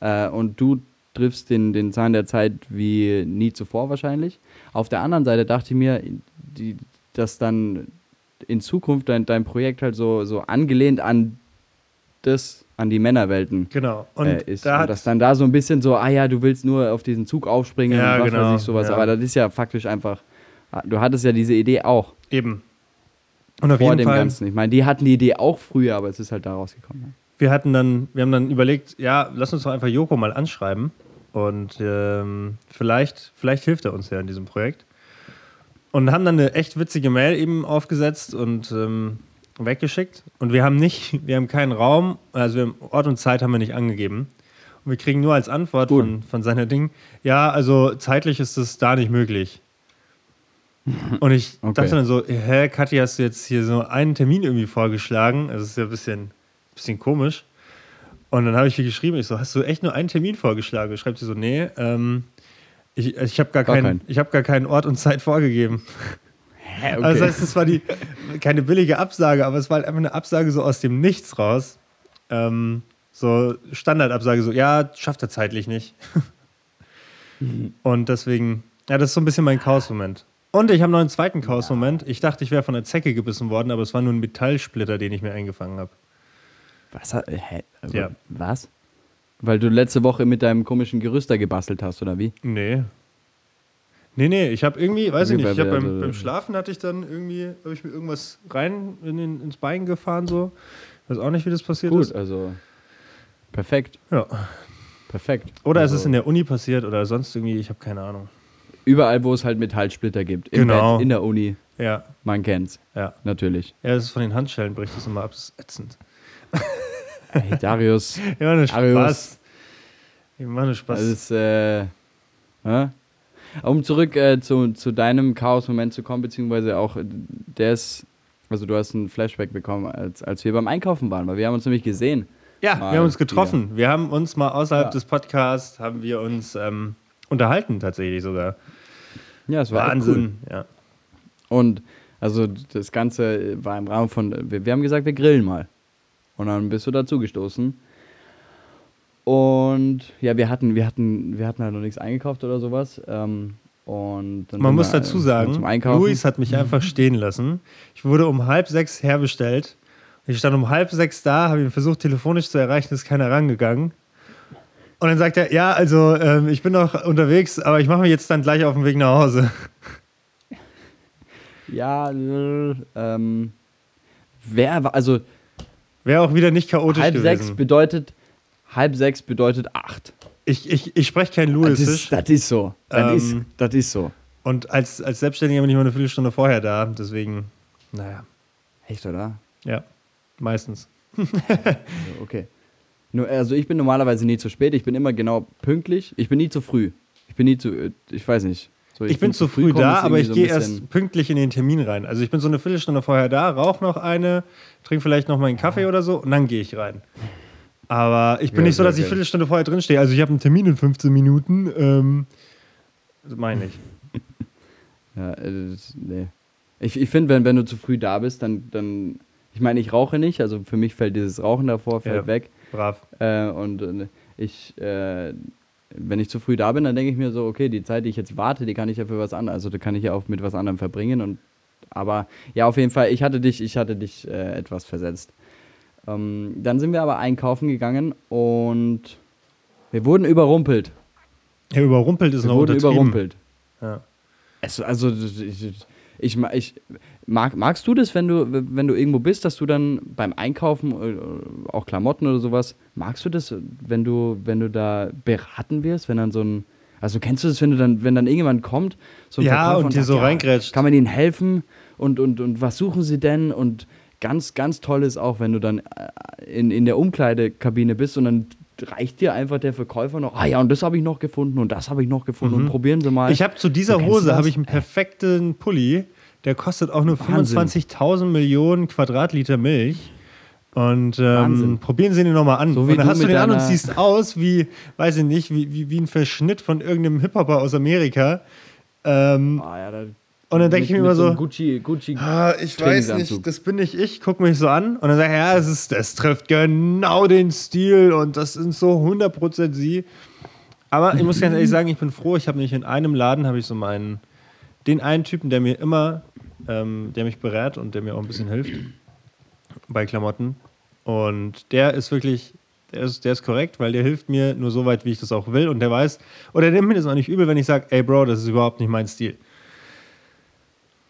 Äh, und du triffst den, den Zahn der Zeit wie nie zuvor wahrscheinlich. Auf der anderen Seite dachte ich mir, die, dass dann in Zukunft dein, dein Projekt halt so, so angelehnt an das, an die Männerwelten genau. Und äh, ist. da und dass dann da so ein bisschen so, ah ja, du willst nur auf diesen Zug aufspringen Ja, und was genau, weiß ich sowas. ja. Aber das ist ja faktisch einfach, du hattest ja diese Idee auch eben. Und auf vor jeden dem Fall, Ganzen. Ich meine, die hatten die Idee auch früher, aber es ist halt da rausgekommen. wir hatten dann, wir haben dann überlegt, ja, lass uns doch einfach Joko mal anschreiben. Und ähm, vielleicht, vielleicht hilft er uns ja in diesem Projekt. Und haben dann eine echt witzige Mail eben aufgesetzt und ähm, weggeschickt. Und wir haben nicht, *laughs* wir haben keinen Raum, also Ort und Zeit haben wir nicht angegeben. Und wir kriegen nur als Antwort Gut. von, von seiner Ding, ja, also zeitlich ist es da nicht möglich. *laughs* Und ich Okay. dachte dann so, hä, Kathi, hast du jetzt hier so einen Termin irgendwie vorgeschlagen? Also Das ist ja ein bisschen, bisschen komisch. Und dann habe ich ihr geschrieben, ich so, hast du echt nur einen Termin vorgeschlagen? Schreibt sie so, nee, ähm, ich, ich habe gar, Gar keinen, keinen. ich hab gar keinen Ort und Zeit vorgegeben. Hä, Also das heißt, es war die, keine billige Absage, aber es war halt einfach eine Absage so aus dem Nichts raus. Ähm, so Standardabsage, so, ja, schafft er zeitlich nicht. *laughs* Und deswegen, ja, das ist so ein bisschen mein Chaos-Moment. Und ich habe noch einen zweiten Chaos-Moment. Ich dachte, ich wäre von einer Zecke gebissen worden, aber es war nur ein Metallsplitter, den ich mir eingefangen habe. was? hat- Hä? Ja. Was? Weil du letzte Woche mit deinem komischen Gerüster gebastelt hast, oder wie? Nee. Nee, nee, ich habe irgendwie, weiß ich nicht, ich habe beim, beim Schlafen hatte ich dann irgendwie, habe ich mir irgendwas rein in den, ins Bein gefahren, so. Weiß auch nicht, wie das passiert Gut, ist. also perfekt, Ja. perfekt. Oder also, es ist in der Uni passiert oder sonst irgendwie, ich habe keine Ahnung. Überall, wo es halt Metallsplitter gibt. Im Genau. Bett, in der Uni. Ja, Man kennt's, ja. natürlich. Ja, das ist von den Handschellen bricht das immer ab, das ist ätzend. *laughs* Hey, Darius. Ja, nur. Spaß. Ich mache nur Spaß. Das ist, äh, hä? Um zurück äh, zu, zu deinem Chaos-Moment zu kommen, beziehungsweise auch der ist, also du hast ein Flashback bekommen, als, als wir beim Einkaufen waren, weil wir haben uns nämlich gesehen. ja, wir haben uns getroffen. Wir haben uns mal außerhalb Ja. des Podcasts, haben wir uns ähm, unterhalten tatsächlich sogar. Ja, es war echt Cool. Wahnsinn. Ja. Und also das Ganze war im Rahmen von, wir, wir haben gesagt, wir grillen mal. Und dann bist du dazu gestoßen. Und ja, wir hatten, wir hatten, wir hatten halt noch nichts eingekauft oder sowas. Ähm, und dann Man muss wir, dazu äh, sagen. Luis hat mich einfach *laughs* stehen lassen. Ich wurde um halb sechs herbestellt. Ich stand um halb sechs da, habe ihn versucht telefonisch zu erreichen, ist keiner rangegangen. Und dann sagt er, ja, also ähm, ich bin noch unterwegs, aber ich mache mich jetzt dann gleich auf den Weg nach Hause. *laughs* Ja, äh, ähm, wer war, also Wäre auch wieder nicht chaotisch halb sechs gewesen. bedeutet, halb sechs bedeutet acht. Ich, ich, ich spreche kein Das ist, Luisisch. das ist so. Das, Ähm, ist, das ist so. Und als, als Selbstständiger bin ich mal eine Viertelstunde vorher da. Deswegen, naja, Echt, oder? ja, meistens. *laughs* Also, okay. Nur, also ich bin normalerweise nie zu spät, ich bin immer genau pünktlich. Ich bin nie zu früh. Ich bin nie zu, äh, ich weiß nicht. So, Ich, bin zu früh kommen da, aber ich so gehe erst pünktlich in den Termin rein. Also ich bin so eine Viertelstunde vorher da, rauche noch eine, trinke vielleicht noch meinen Kaffee oder so und dann gehe ich rein. Aber ich bin Ja, nicht so, dass ich geil. Viertelstunde vorher drin stehe. Also ich habe einen Termin in 15 Minuten. Ähm, das meine ich. *laughs* Ja, äh, das, nee. Ich, ich finde, wenn, wenn du zu früh da bist, dann, dann. Ich meine, ich rauche nicht, also für mich fällt dieses Rauchen davor fällt Ja. weg. Brav. Äh, und äh, ich, äh, wenn ich zu früh da bin, dann denke ich mir so, okay, die Zeit, die ich jetzt warte, die kann ich ja für was anderes, also da kann ich ja auch mit was anderem verbringen. Und aber ja, auf jeden Fall, ich hatte dich, ich hatte dich äh, etwas versetzt. Ähm, dann sind wir aber einkaufen gegangen und wir wurden überrumpelt. Ja, überrumpelt ist Wir noch wurden überrumpelt. Ja. Es, also ich, ich, ich mag, magst du das, wenn du wenn du irgendwo bist, dass du dann beim Einkaufen äh, auch Klamotten oder sowas, magst du das, wenn du wenn du da beraten wirst, wenn dann so ein also kennst du das, wenn du dann wenn dann irgendjemand kommt, so ein Ja, Verkäufer und dir so reingrätscht. kann man ihnen helfen und und und was suchen sie denn und ganz ganz toll ist auch, wenn du dann äh, in, in der Umkleidekabine bist und dann reicht dir einfach der Verkäufer noch, ah ja, und das habe ich noch gefunden und das habe ich noch gefunden und probieren Sie mal. Mhm. Ich habe zu dieser Hose habe ich einen perfekten Pulli. Der kostet auch nur Wahnsinn. 25.000 Millionen Quadratliter Milch. Und ähm, probieren Sie ihn nochmal an. So wie und dann du hast du den an und siehst aus wie, weiß ich nicht, wie, wie, wie ein Verschnitt von irgendeinem Hip-Hopper aus Amerika. Ähm, ah, ja, da, und dann denke ich mir immer so, einem Gucci, Gucci. ah, ich weiß nicht, das bin nicht ich, guck mich so an und dann sage ich, ja, es, ist, es trifft genau den Stil und das sind so 100% sie. Aber ich muss ganz ehrlich sagen, ich bin froh, ich habe nicht in einem Laden, habe ich so meinen, den einen Typen, der mir immer, ähm, der mich berät und der mir auch ein bisschen hilft bei Klamotten. Und der ist wirklich, der ist, der ist korrekt, weil der hilft mir nur so weit, wie ich das auch will. Und der weiß, oder der nimmt mir das auch nicht übel, wenn ich sage, ey Bro, das ist überhaupt nicht mein Stil.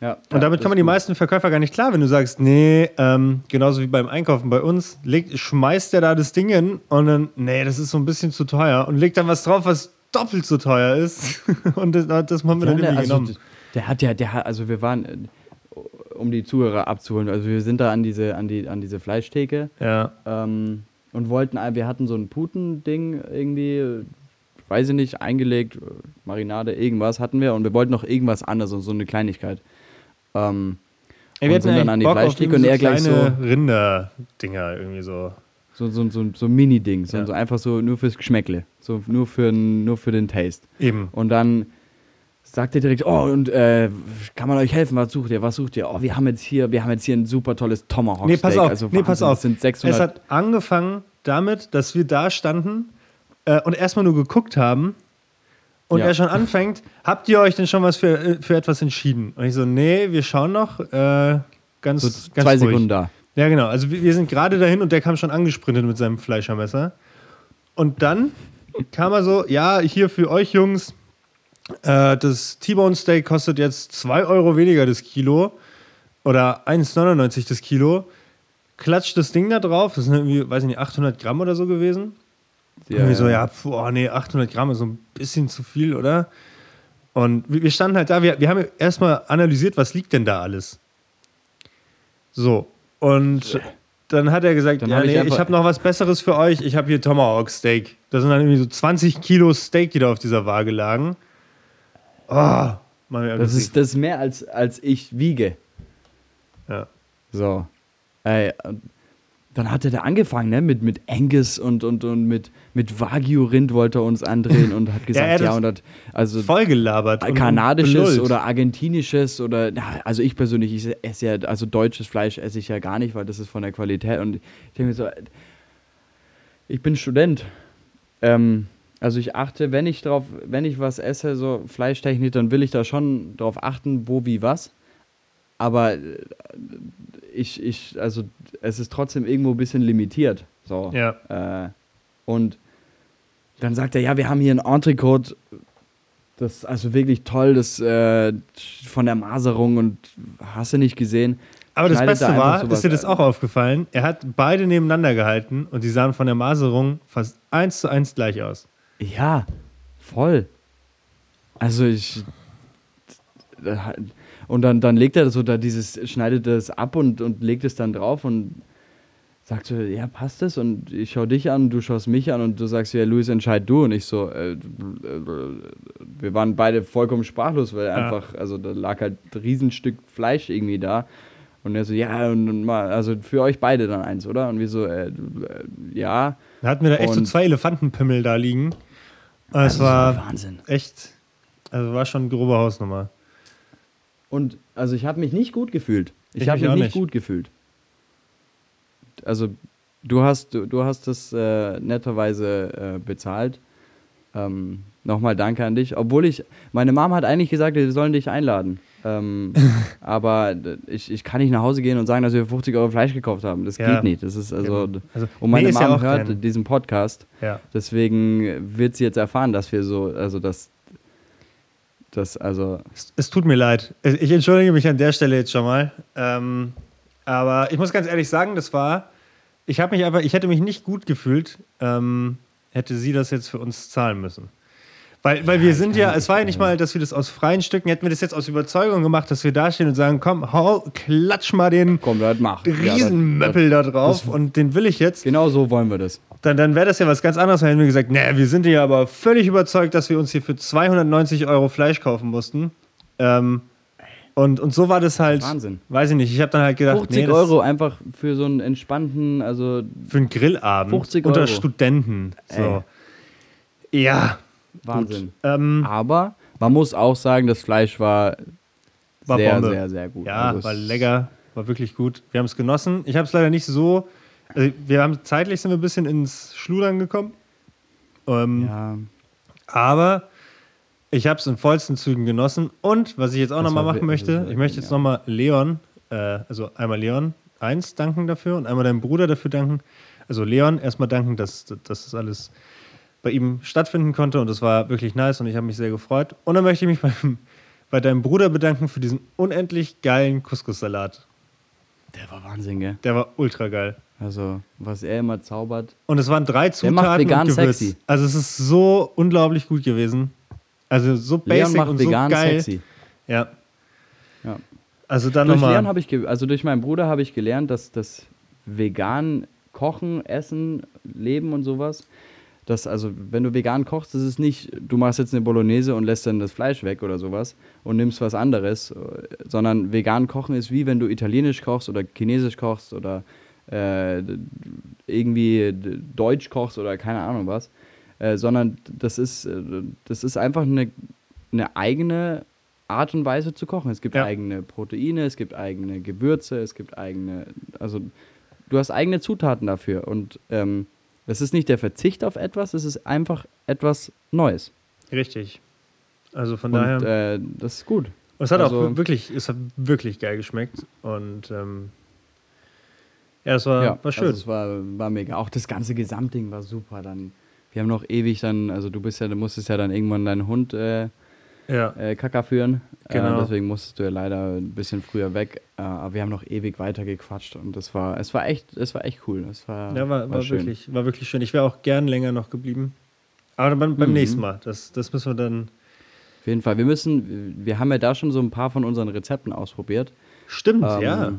Ja, Und damit kommen die meisten Verkäufer gar nicht klar, wenn du sagst, nee, ähm, genauso wie beim Einkaufen bei uns, legt, schmeißt der da das Ding hin und dann, nee, das ist so ein bisschen zu teuer und legt dann was drauf, was doppelt so teuer ist. *laughs* und das, das haben wir dann Ja, der, irgendwie also, genommen. der hat ja, der hat, also wir waren, äh, um die Zuhörer abzuholen, also wir sind da an diese, an die, an diese Fleischtheke Ja. ähm, und wollten, ein- wir hatten so ein Puten-Ding irgendwie, äh, weiß ich nicht, eingelegt, äh, Marinade, irgendwas hatten wir und wir wollten noch irgendwas anderes, so eine Kleinigkeit. Ähm, Ey, und wir hatten sind dann an die Bock Fleischtheke und er gleich so, kleine Rinder-Dinger irgendwie so. so, so, so, so ein Mini-Ding, so, Ja. so einfach so nur fürs Geschmäckle, so nur für, nur für den Taste. Eben. Und dann sagt er direkt, oh, und äh, kann man euch helfen? Was sucht ihr? Was sucht ihr? Oh, wir haben jetzt hier, wir haben jetzt hier ein super tolles Tomahawk Nee, pass auf, Also nee, pass auf. Sind 600. Es hat angefangen damit, dass wir da standen äh, und erstmal nur geguckt haben und Ja. er schon anfängt, habt ihr euch denn schon was für, äh, für etwas entschieden? Und ich so, nee, wir schauen noch. Äh, ganz, so ganz zwei ruhig. Sekunden da. Ja, genau. Also wir, wir sind gerade dahin und der kam schon angesprintet mit seinem Fleischermesser. Und dann kam er so, ja, hier für euch Jungs, äh, das T-Bone Steak kostet jetzt 2 Euro weniger das Kilo oder 1,99 das Kilo. Klatscht das Ding da drauf, das sind irgendwie, weiß ich nicht, 800 Gramm oder so gewesen. Ja, Irgendwie so, ja, oh nee, 800 Gramm ist so ein bisschen zu viel, oder? Und wir standen halt da, wir, wir haben erstmal analysiert, was liegt denn da alles. So, und dann hat er gesagt, Dann ja, hab ich nee, ich einfach- habe noch was Besseres für euch. Ich habe hier Tomahawk Steak. Das sind dann irgendwie so 20 Kilo Steak, die da auf dieser Waage lagen. Oh, Das ist, das ist mehr als, als ich wiege. ja. So. Ey, dann hat er da angefangen, ne? Mit, mit Angus und, und, und mit, mit Wagyu-Rind wollte er uns andrehen und hat *laughs* gesagt, ja, uns und hat, also Voll gelabert. kanadisches oder argentinisches oder, ja, also ich persönlich, ich esse ja, also deutsches Fleisch esse ich ja gar nicht, weil das ist von der Qualität und ich denke mir so, ich bin Student. Ähm, also ich achte, wenn ich drauf, wenn ich was esse, so Fleischtechnik, dann will ich da schon drauf achten, wo, wie, was. Aber äh, ich, ich, also es ist trotzdem irgendwo ein bisschen limitiert. So. Ja. Äh, und dann sagt er, ja, wir haben hier ein Entrecote, das ist also wirklich toll, das äh, von der Maserung und hast du nicht gesehen. Aber das Beste da war, ist dir das auch aufgefallen? Er hat beide nebeneinander gehalten und die sahen von der Maserung fast eins zu eins gleich aus. Ja, voll. Also ich. Und dann, dann legt er so da dieses, schneidet das ab und, und legt es dann drauf und sagt so, ja, passt das? Und ich schau dich an, du schaust mich an und du sagst, ja, Luis, entscheid du. Und ich so, äh, äh, wir waren beide vollkommen sprachlos, weil Ja. einfach, also da lag halt ein Riesenstück Fleisch irgendwie da. Und er so, ja, und mal, also für euch beide dann eins, oder? Und wir so, äh, äh, ja. Da hatten wir da echt so Und- zwei Elefantenpimmel da liegen. Und es Also, das war Wahnsinn. echt, also war schon grobe Hausnummer. Und also ich habe mich nicht gut gefühlt. Ich, Ich habe mich mich nicht. gut gefühlt. Also du hast du, du hast das äh, netterweise äh, bezahlt. Ähm, Nochmal danke an dich. Obwohl ich, meine Mom hat eigentlich gesagt, wir sollen dich einladen. Ähm, *laughs* aber ich, ich kann nicht nach Hause gehen und sagen, dass wir 50 Euro Fleisch gekauft haben. Das Ja. geht nicht. Das ist also, Genau. Also, und meine nee, ja Mom auch hört kein- diesen Podcast. Ja. Deswegen wird sie jetzt erfahren, dass wir so, also das, das, also Es, es tut mir leid. Ich entschuldige mich an der Stelle jetzt schon mal. Ähm, aber ich muss ganz ehrlich sagen, das war, ich habe mich einfach, ich hätte mich nicht gut gefühlt, ähm, hätte sie das jetzt für uns zahlen müssen. Weil, weil wir sind ja, es war ja nicht mal, dass wir das aus freien Stücken, hätten wir das jetzt aus Überzeugung gemacht, dass wir da stehen und sagen, komm, hau, klatsch mal den komm, das mach. Ja, das- Riesenmöppel da drauf das- und den will ich jetzt. Genau so wollen wir das. Dann, dann wäre das ja was ganz anderes, hätten wir gesagt, nee, wir sind ja aber völlig überzeugt, dass wir uns hier für 290 Euro Fleisch kaufen mussten. Ähm, und, und so war das halt, Wahnsinn. weiß ich nicht, ich habe dann halt gedacht, 50 nee, Euro einfach für so einen entspannten, also für einen Grillabend 50 unter Euro. Studenten. So. Ja, Wahnsinn. Ähm, Aber man muss auch sagen, das Fleisch war, war sehr, Bombe. sehr, sehr gut. Ja, Also war lecker, war wirklich gut. Wir haben es genossen. Ich habe es leider nicht so, also wir haben zeitlich sind wir ein bisschen ins Schludern gekommen. Ähm, Ja, Aber ich habe es in vollsten Zügen genossen. Und was ich jetzt auch nochmal machen möchte, ich möchte jetzt nochmal Leon, äh, also einmal Leon 1 danken dafür und einmal deinem Bruder dafür danken. Also Leon erstmal danken, dass, dass das alles bei ihm stattfinden konnte und das war wirklich nice und ich habe mich sehr gefreut. Und dann möchte ich mich beim, *laughs* bei deinem Bruder bedanken für diesen unendlich geilen Couscous-Salat. der war Wahnsinn, gell? Der war ultra geil. Also, was er immer zaubert. Und es waren drei Der Zutaten macht vegan und Gewürz. sexy. Also es ist so unglaublich gut gewesen. Also so Leon basic macht und so vegan geil. sexy. Ja. Ja. Also dann Durch Leon nochmal. habe ich, also durch meinen Bruder habe ich gelernt, dass das vegan Kochen, Essen, Leben und sowas, dass also wenn du vegan kochst, ist es nicht, du machst jetzt eine Bolognese und lässt dann das Fleisch weg oder sowas und nimmst was anderes, sondern vegan kochen ist wie wenn du italienisch kochst oder chinesisch kochst oder äh, irgendwie deutsch kochst oder keine Ahnung was, äh, sondern das ist, äh, das ist einfach eine, eine eigene Art und Weise zu kochen. Es gibt Ja. eigene Proteine, es gibt eigene Gewürze, es gibt eigene, also du hast eigene Zutaten dafür und ähm, es ist nicht der Verzicht auf etwas, es ist einfach etwas Neues. Richtig. Also von Und daher. äh, das ist gut. und es hat also- auch wirklich, es hat wirklich geil geschmeckt. Und ähm, ja, es war, war schön. Also es war, war mega. Auch das ganze Gesamtding war super. Dann, wir haben noch ewig dann, also du bist ja, du musstest ja dann irgendwann deinen Hund äh, ja. äh, Kacker führen. Genau. Äh, deswegen musstest du ja leider ein bisschen früher weg. Äh, aber wir haben noch ewig weiter gequatscht und das war, es war echt, es war echt cool. Es war, ja, war, war, schön. wirklich, war wirklich schön. Ich wäre auch gern länger noch geblieben. Aber beim, beim Mhm. nächsten Mal. Das, das müssen wir dann. Auf jeden Fall. Wir müssen, wir haben ja da schon so ein paar von unseren Rezepten ausprobiert. Stimmt, Ähm, ja.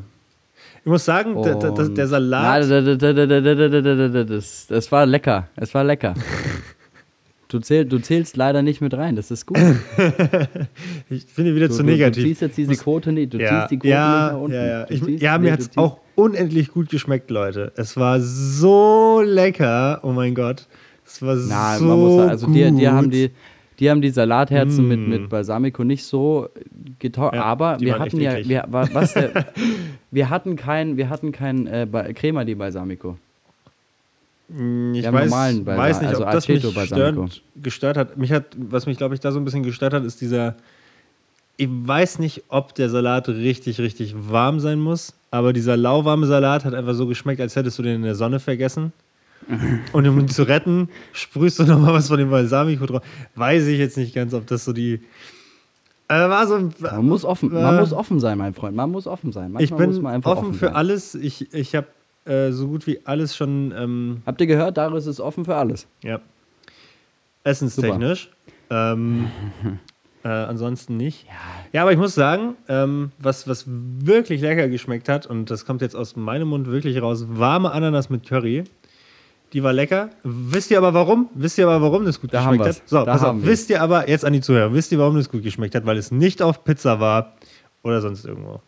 Ich muss sagen, der, der, der Salat. Na, das, das war lecker. Es war lecker. Du, zähl, du zählst leider nicht mit rein, das ist gut. ich finde wieder du, zu negativ. Du ziehst jetzt diese Quote nicht, du ja, ziehst die Quote ja, nicht nach unten. Ja, ja. Ich, ziehst, ja mir hat es auch unendlich gut geschmeckt, Leute. Es war so lecker, oh mein Gott. Es war Na, so man muss, sagen, also. Dir, dir haben die, die haben die Salatherzen mit, Mm. mit Balsamico nicht so getaugt, Ja, aber wir hatten ja, eklig. wir, wa- was der, *laughs* wir hatten kein, wir hatten kein äh, Crema di Balsamico. Mm, Ich haben weiß, weiß nicht, also ob das mich stört, gestört hat. Mich hat, was mich, glaube ich, da so ein bisschen gestört hat, ist dieser. Ich weiß nicht, ob der Salat richtig, richtig warm sein muss, aber dieser lauwarme Salat hat einfach so geschmeckt, als hättest du den in der Sonne vergessen. Und um ihn zu retten, sprühst du nochmal was von dem Balsamico drauf. Weiß ich jetzt nicht ganz, ob das so die. Also war so ein, Man muss offen, man Äh, muss offen sein, mein Freund. Man muss offen sein. ich Manchmal muss bin man einfach offen für sein. alles. Ich, ich habe äh, so gut wie alles schon ähm, Habt ihr gehört? Darius ist offen für alles. Ja. Essenstechnisch. Ähm, äh, ansonsten nicht. Ja. aber ich muss sagen, ähm, was, was wirklich lecker geschmeckt hat, und das kommt jetzt aus meinem Mund wirklich raus, warme Ananas mit Curry. Die war lecker. Wisst ihr aber warum? Wisst ihr aber, warum das gut Da geschmeckt hat? So, Da pass auf. wir's. Wisst ihr aber, jetzt an die Zuhörer, wisst ihr, warum das gut geschmeckt hat? Weil es nicht auf Pizza war oder sonst irgendwo.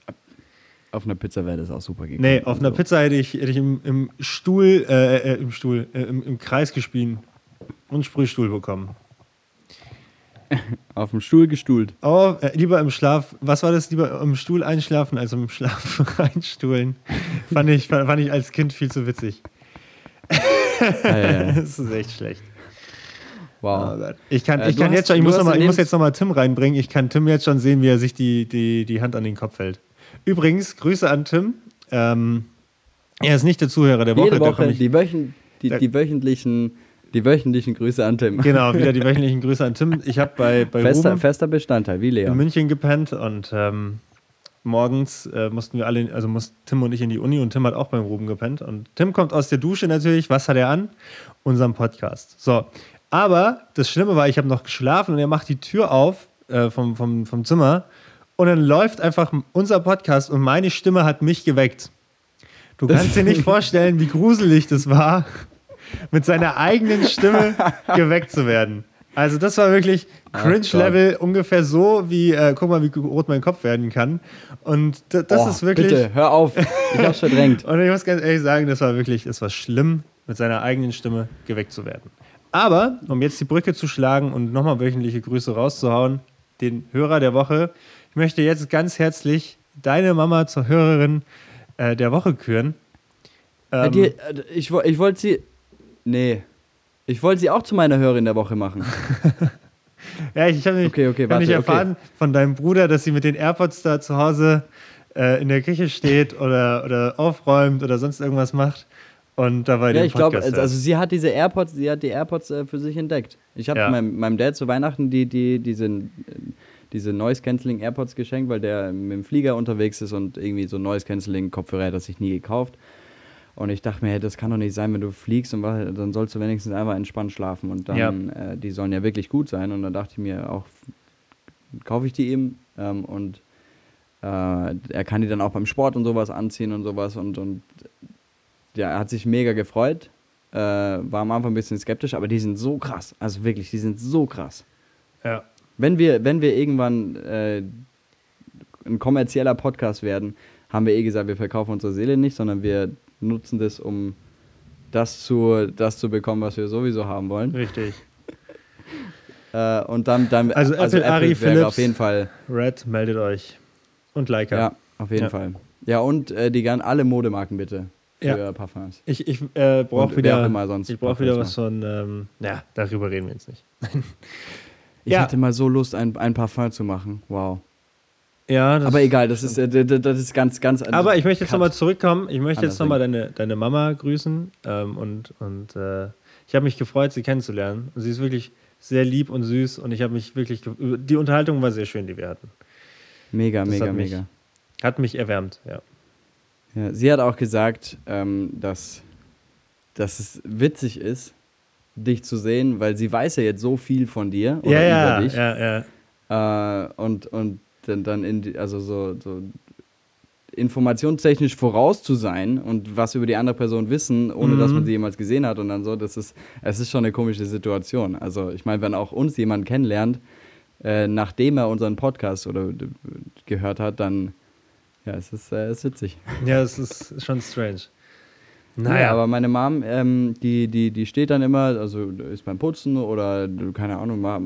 Auf einer Pizza wäre das auch super gegangen. Nee, auf einer Also, Pizza hätte ich, hätte ich im, im Stuhl, äh, äh, im Stuhl, äh, im, im Kreis gespielt und Sprühstuhl bekommen. *laughs* Auf dem Stuhl gestuhlt. Oh, äh, lieber im Schlaf, was war das? Lieber im Stuhl einschlafen als im Schlaf *laughs* reinstuhlen. fand, ich, fand, fand ich als Kind viel zu witzig. *laughs* Ja, ja, ja. *laughs* Das ist echt schlecht. Wow. Gott. Ich kann, Äh, ich kann hast- jetzt schon, ich muss, noch mal, in ich muss jetzt nochmal Tim reinbringen. Ich kann Tim jetzt schon sehen, wie er sich die, die, die Hand an den Kopf hält. Übrigens, Grüße an Tim. Ähm, er ist nicht der Zuhörer der Woche. Jede Woche ich- die, wöchen, die, Da- die, wöchentlichen, die wöchentlichen Grüße an Tim. Genau, wieder die *laughs* wöchentlichen Grüße an Tim. Ich habe bei, bei Fester, Ruben fester Bestandteil, wie in Leon. München gepennt und ähm, morgens äh, mussten wir alle, also mussten Tim und ich in die Uni und Tim hat auch beim Ruben gepennt. Und Tim kommt aus der Dusche natürlich. Was hat er an? Unseren Podcast. So. Aber das Schlimme war, ich habe noch geschlafen und er macht die Tür auf äh, vom, vom, vom Zimmer und dann läuft einfach unser Podcast und meine Stimme hat mich geweckt. Du *laughs* kannst dir nicht vorstellen, wie gruselig das war, mit seiner eigenen Stimme *laughs* geweckt zu werden. Also das war wirklich Cringe-Level ungefähr so, wie, äh, guck mal, wie rot mein Kopf werden kann. Und das Oh, ist wirklich... Bitte, hör auf. Ich hab's verdrängt. *laughs* Und ich muss ganz ehrlich sagen, das war wirklich, es war schlimm, mit seiner eigenen Stimme geweckt zu werden. Aber, um jetzt die Brücke zu schlagen und nochmal wöchentliche Grüße rauszuhauen, den Hörer der Woche, ich möchte jetzt ganz herzlich deine Mama zur Hörerin äh, der Woche küren. Äh, Ähm, die, äh, ich ich wollte sie. Nee. Ich wollte sie auch zu meiner Hörerin der Woche machen. *laughs* ja, ich habe nicht, Okay, okay, hab warte, nicht okay. erfahren von deinem Bruder, dass sie mit den AirPods da zu Hause äh, in der Küche steht *laughs* oder, oder aufräumt oder sonst irgendwas macht und dabei Ja, den ich glaube, also, also sie hat diese AirPods, sie hat die AirPods äh, für sich entdeckt. Ich habe Ja. meinem, meinem Dad zu Weihnachten die, die, diese, diese Noise Cancelling AirPods geschenkt, weil der mit dem Flieger unterwegs ist und irgendwie so Noise Cancelling Kopfhörer hat er sich nie gekauft. Und ich dachte mir, hey, das kann doch nicht sein, wenn du fliegst und was, dann sollst du wenigstens einfach entspannt schlafen. Und dann, Ja. äh, die sollen ja wirklich gut sein. Und dann dachte ich mir auch, kaufe ich die ihm ähm, und äh, er kann die dann auch beim Sport und sowas anziehen und sowas und, und ja, er hat sich mega gefreut, äh, war am Anfang ein bisschen skeptisch, aber die sind so krass, also wirklich, die sind so krass. ja. Wenn wir, wenn wir irgendwann äh, ein kommerzieller Podcast werden, haben wir eh gesagt, wir verkaufen unsere Seele nicht, sondern wir nutzen das, um das zu, das zu bekommen, was wir sowieso haben wollen. Richtig. *laughs* Äh, und dann, dann Also Apple, Ari, wäre Philips. auf jeden Fall, Red, meldet euch. Und Leica. ja, auf jeden Ja. Fall. Ja, und äh, die gan alle Modemarken bitte für Ja. Parfums. Ich, ich äh, brauche wieder, auch immer sonst ich brauch wieder was von, ähm, ja, darüber reden wir jetzt nicht. *laughs* Ich Ja. hatte mal so Lust, ein, ein Parfum zu machen. Wow. Ja, Aber egal, das ist, äh, das ist ganz, ganz. Aber ich möchte jetzt nochmal zurückkommen. Ich möchte Anders jetzt nochmal deine, deine Mama grüßen. Ähm, und und äh, ich habe mich gefreut, sie kennenzulernen. Und sie ist wirklich sehr lieb und süß. Und ich habe mich wirklich. Die Unterhaltung war sehr schön, die wir hatten. Mega, das mega, hat mich- mega. Hat mich erwärmt, ja. Ja, sie hat auch gesagt, ähm, dass, dass es witzig ist, dich zu sehen, weil sie weiß ja jetzt so viel von dir oder ja, ja, über dich. ja, ja. Äh, und, und dann, dann in die, also so, so informationstechnisch voraus zu sein und was über die andere Person wissen, ohne dass man sie jemals gesehen hat und dann so, das ist, es ist schon eine komische Situation. Also ich meine, wenn auch uns jemand kennenlernt, äh, nachdem er unseren Podcast oder gehört hat, dann ja, es ist, äh, es ist witzig. Ja, es ist schon strange. Naja, aber meine Mom, ähm, die, die, die steht dann immer, also ist beim Putzen oder keine Ahnung, mal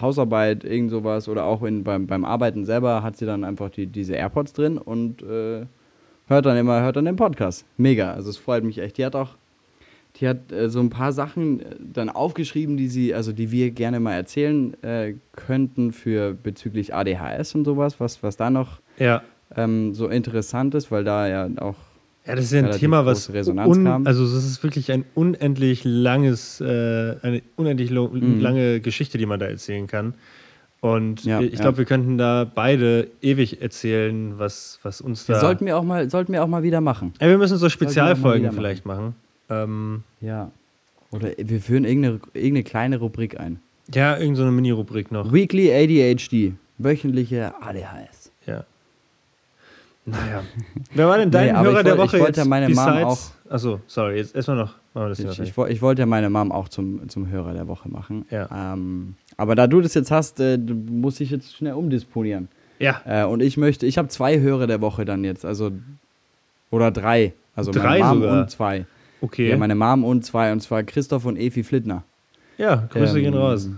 Hausarbeit, irgend sowas oder auch in, beim, beim Arbeiten selber hat sie dann einfach die, diese AirPods drin und äh, hört dann immer, hört dann den Podcast. Mega, also es freut mich echt. Die hat auch, die hat äh, so ein paar Sachen äh, dann aufgeschrieben, die sie, also die wir gerne mal erzählen äh, könnten für bezüglich ADHS und sowas, was, was da noch ja. ähm, so interessant ist, weil da ja auch Ja, das ist ja ein Thema, was un, also es ist wirklich ein unendlich langes, äh, eine unendlich Mhm. lange Geschichte, die man da erzählen kann. Und Ja, ich ja. glaube, wir könnten da beide ewig erzählen, was, was uns da. Sollten wir auch mal, sollten wir auch mal wieder machen. ja, wir müssen so Spezialfolgen vielleicht machen. Ähm, Ja. Oder wir führen irgendeine, irgendeine kleine Rubrik ein. ja, irgendeine so Mini-Rubrik noch. Weekly ADHD. Wöchentliche ADHS. Ja. Naja. *laughs* Wer war denn dein Nee, Hörer ich der Woche ich wollte jetzt? meine Mom besides- Achso, sorry, jetzt erstmal noch. Machen wir das Ich, ich, ich wollte ja meine Mom auch zum, zum Hörer der Woche machen. Ja. Ähm, aber da du das jetzt hast, äh, muss ich jetzt schnell umdisponieren. ja, Äh, und ich möchte, ich habe zwei Hörer der Woche dann jetzt. Also, oder drei. Also Drei meine Mom sogar? und zwei. okay. Ja, meine Mom und zwei. Und zwar Christoph und Evi Flittner. Ja, Grüße Ähm, gehen raus.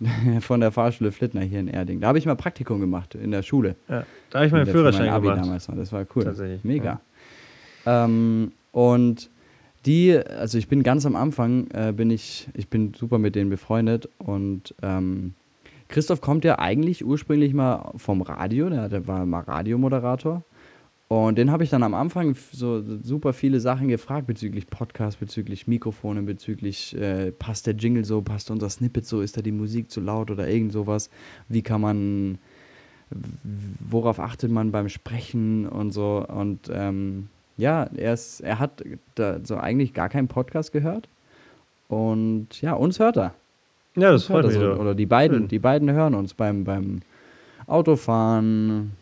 *laughs* Von der Fahrschule Flittner hier in Erding. Da habe ich mal Praktikum gemacht in der Schule. Ja, da habe ich meinen Führerschein Abi gemacht. damals noch. Das war cool. Tatsächlich, Mega. Ähm, und die, also ich bin ganz am Anfang, äh, bin ich, ich bin super mit denen befreundet und ähm, Christoph kommt ja eigentlich ursprünglich mal vom Radio, der war mal Radiomoderator. Und den habe ich dann am Anfang so super viele Sachen gefragt bezüglich Podcast, bezüglich Mikrofone, bezüglich äh, passt der Jingle so, passt unser Snippet so, ist da die Musik zu laut oder irgend sowas. Wie kann man worauf achtet man beim Sprechen und so. Und ähm, ja, er, ist, er hat da so eigentlich gar keinen Podcast gehört. Und ja, uns hört er. Ja, das Uns hört freut er mich so. Oder die beiden, Schön. die beiden hören uns beim, beim Autofahren,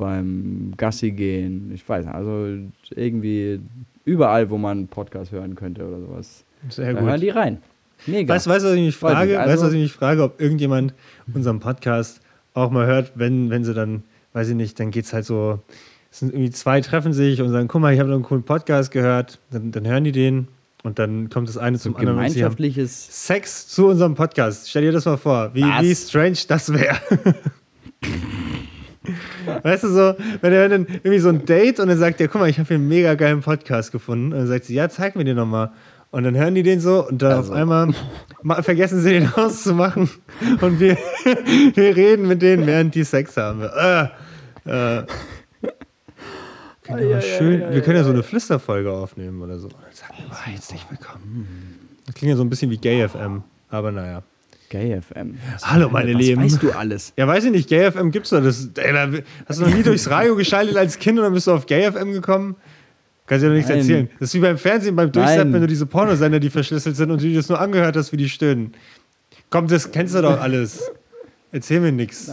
beim Gassi gehen. Ich weiß nicht, also irgendwie überall, wo man Podcast hören könnte oder sowas. Sehr da hören gut. die rein. Mega. Weißt du, was ich mich frage? weißt du, Also- was ich mich frage, ob irgendjemand unseren Podcast auch mal hört, wenn, wenn sie dann, weiß ich nicht, dann geht es halt so, es sind irgendwie zwei treffen sich und sagen, guck mal, ich habe noch einen coolen Podcast gehört, dann, dann hören die den und dann kommt das eine zum anderen gemeinschaftliches. Sex zu unserem Podcast. Stell dir das mal vor, wie, Was? wie strange das wäre. *laughs* Weißt du so, wenn er dann irgendwie so ein Date und dann sagt er, guck mal, ich habe hier einen mega geilen Podcast gefunden. Und dann sagt sie, ja, zeig mir den nochmal. Und dann hören die den so und dann Also. auf einmal ma- vergessen sie den *laughs* auszumachen. Und wir, *laughs* wir reden mit denen, während die Sex haben. Äh, äh. Können wir, mal schön, wir können ja so eine Flüsterfolge aufnehmen oder so. Und dann sagen wir, oh, herzlich willkommen. Das klingt ja so ein bisschen wie Gay FM, aber naja. Gay FM. Hallo, meine Was Lieben. weißt du alles? Ja, weiß ich nicht, Gay FM gibt's doch. Das, ey, da, hast du noch nie durchs Radio geschaltet als Kind und dann bist du auf Gay FM gekommen? Kannst dir doch nichts Nein. erzählen. Das ist wie beim Fernsehen, beim Durchsetzen, wenn du diese Pornosender, die verschlüsselt sind und du dir das nur angehört hast, wie die stöhnen. Komm, das kennst du doch alles. Erzähl mir nichts.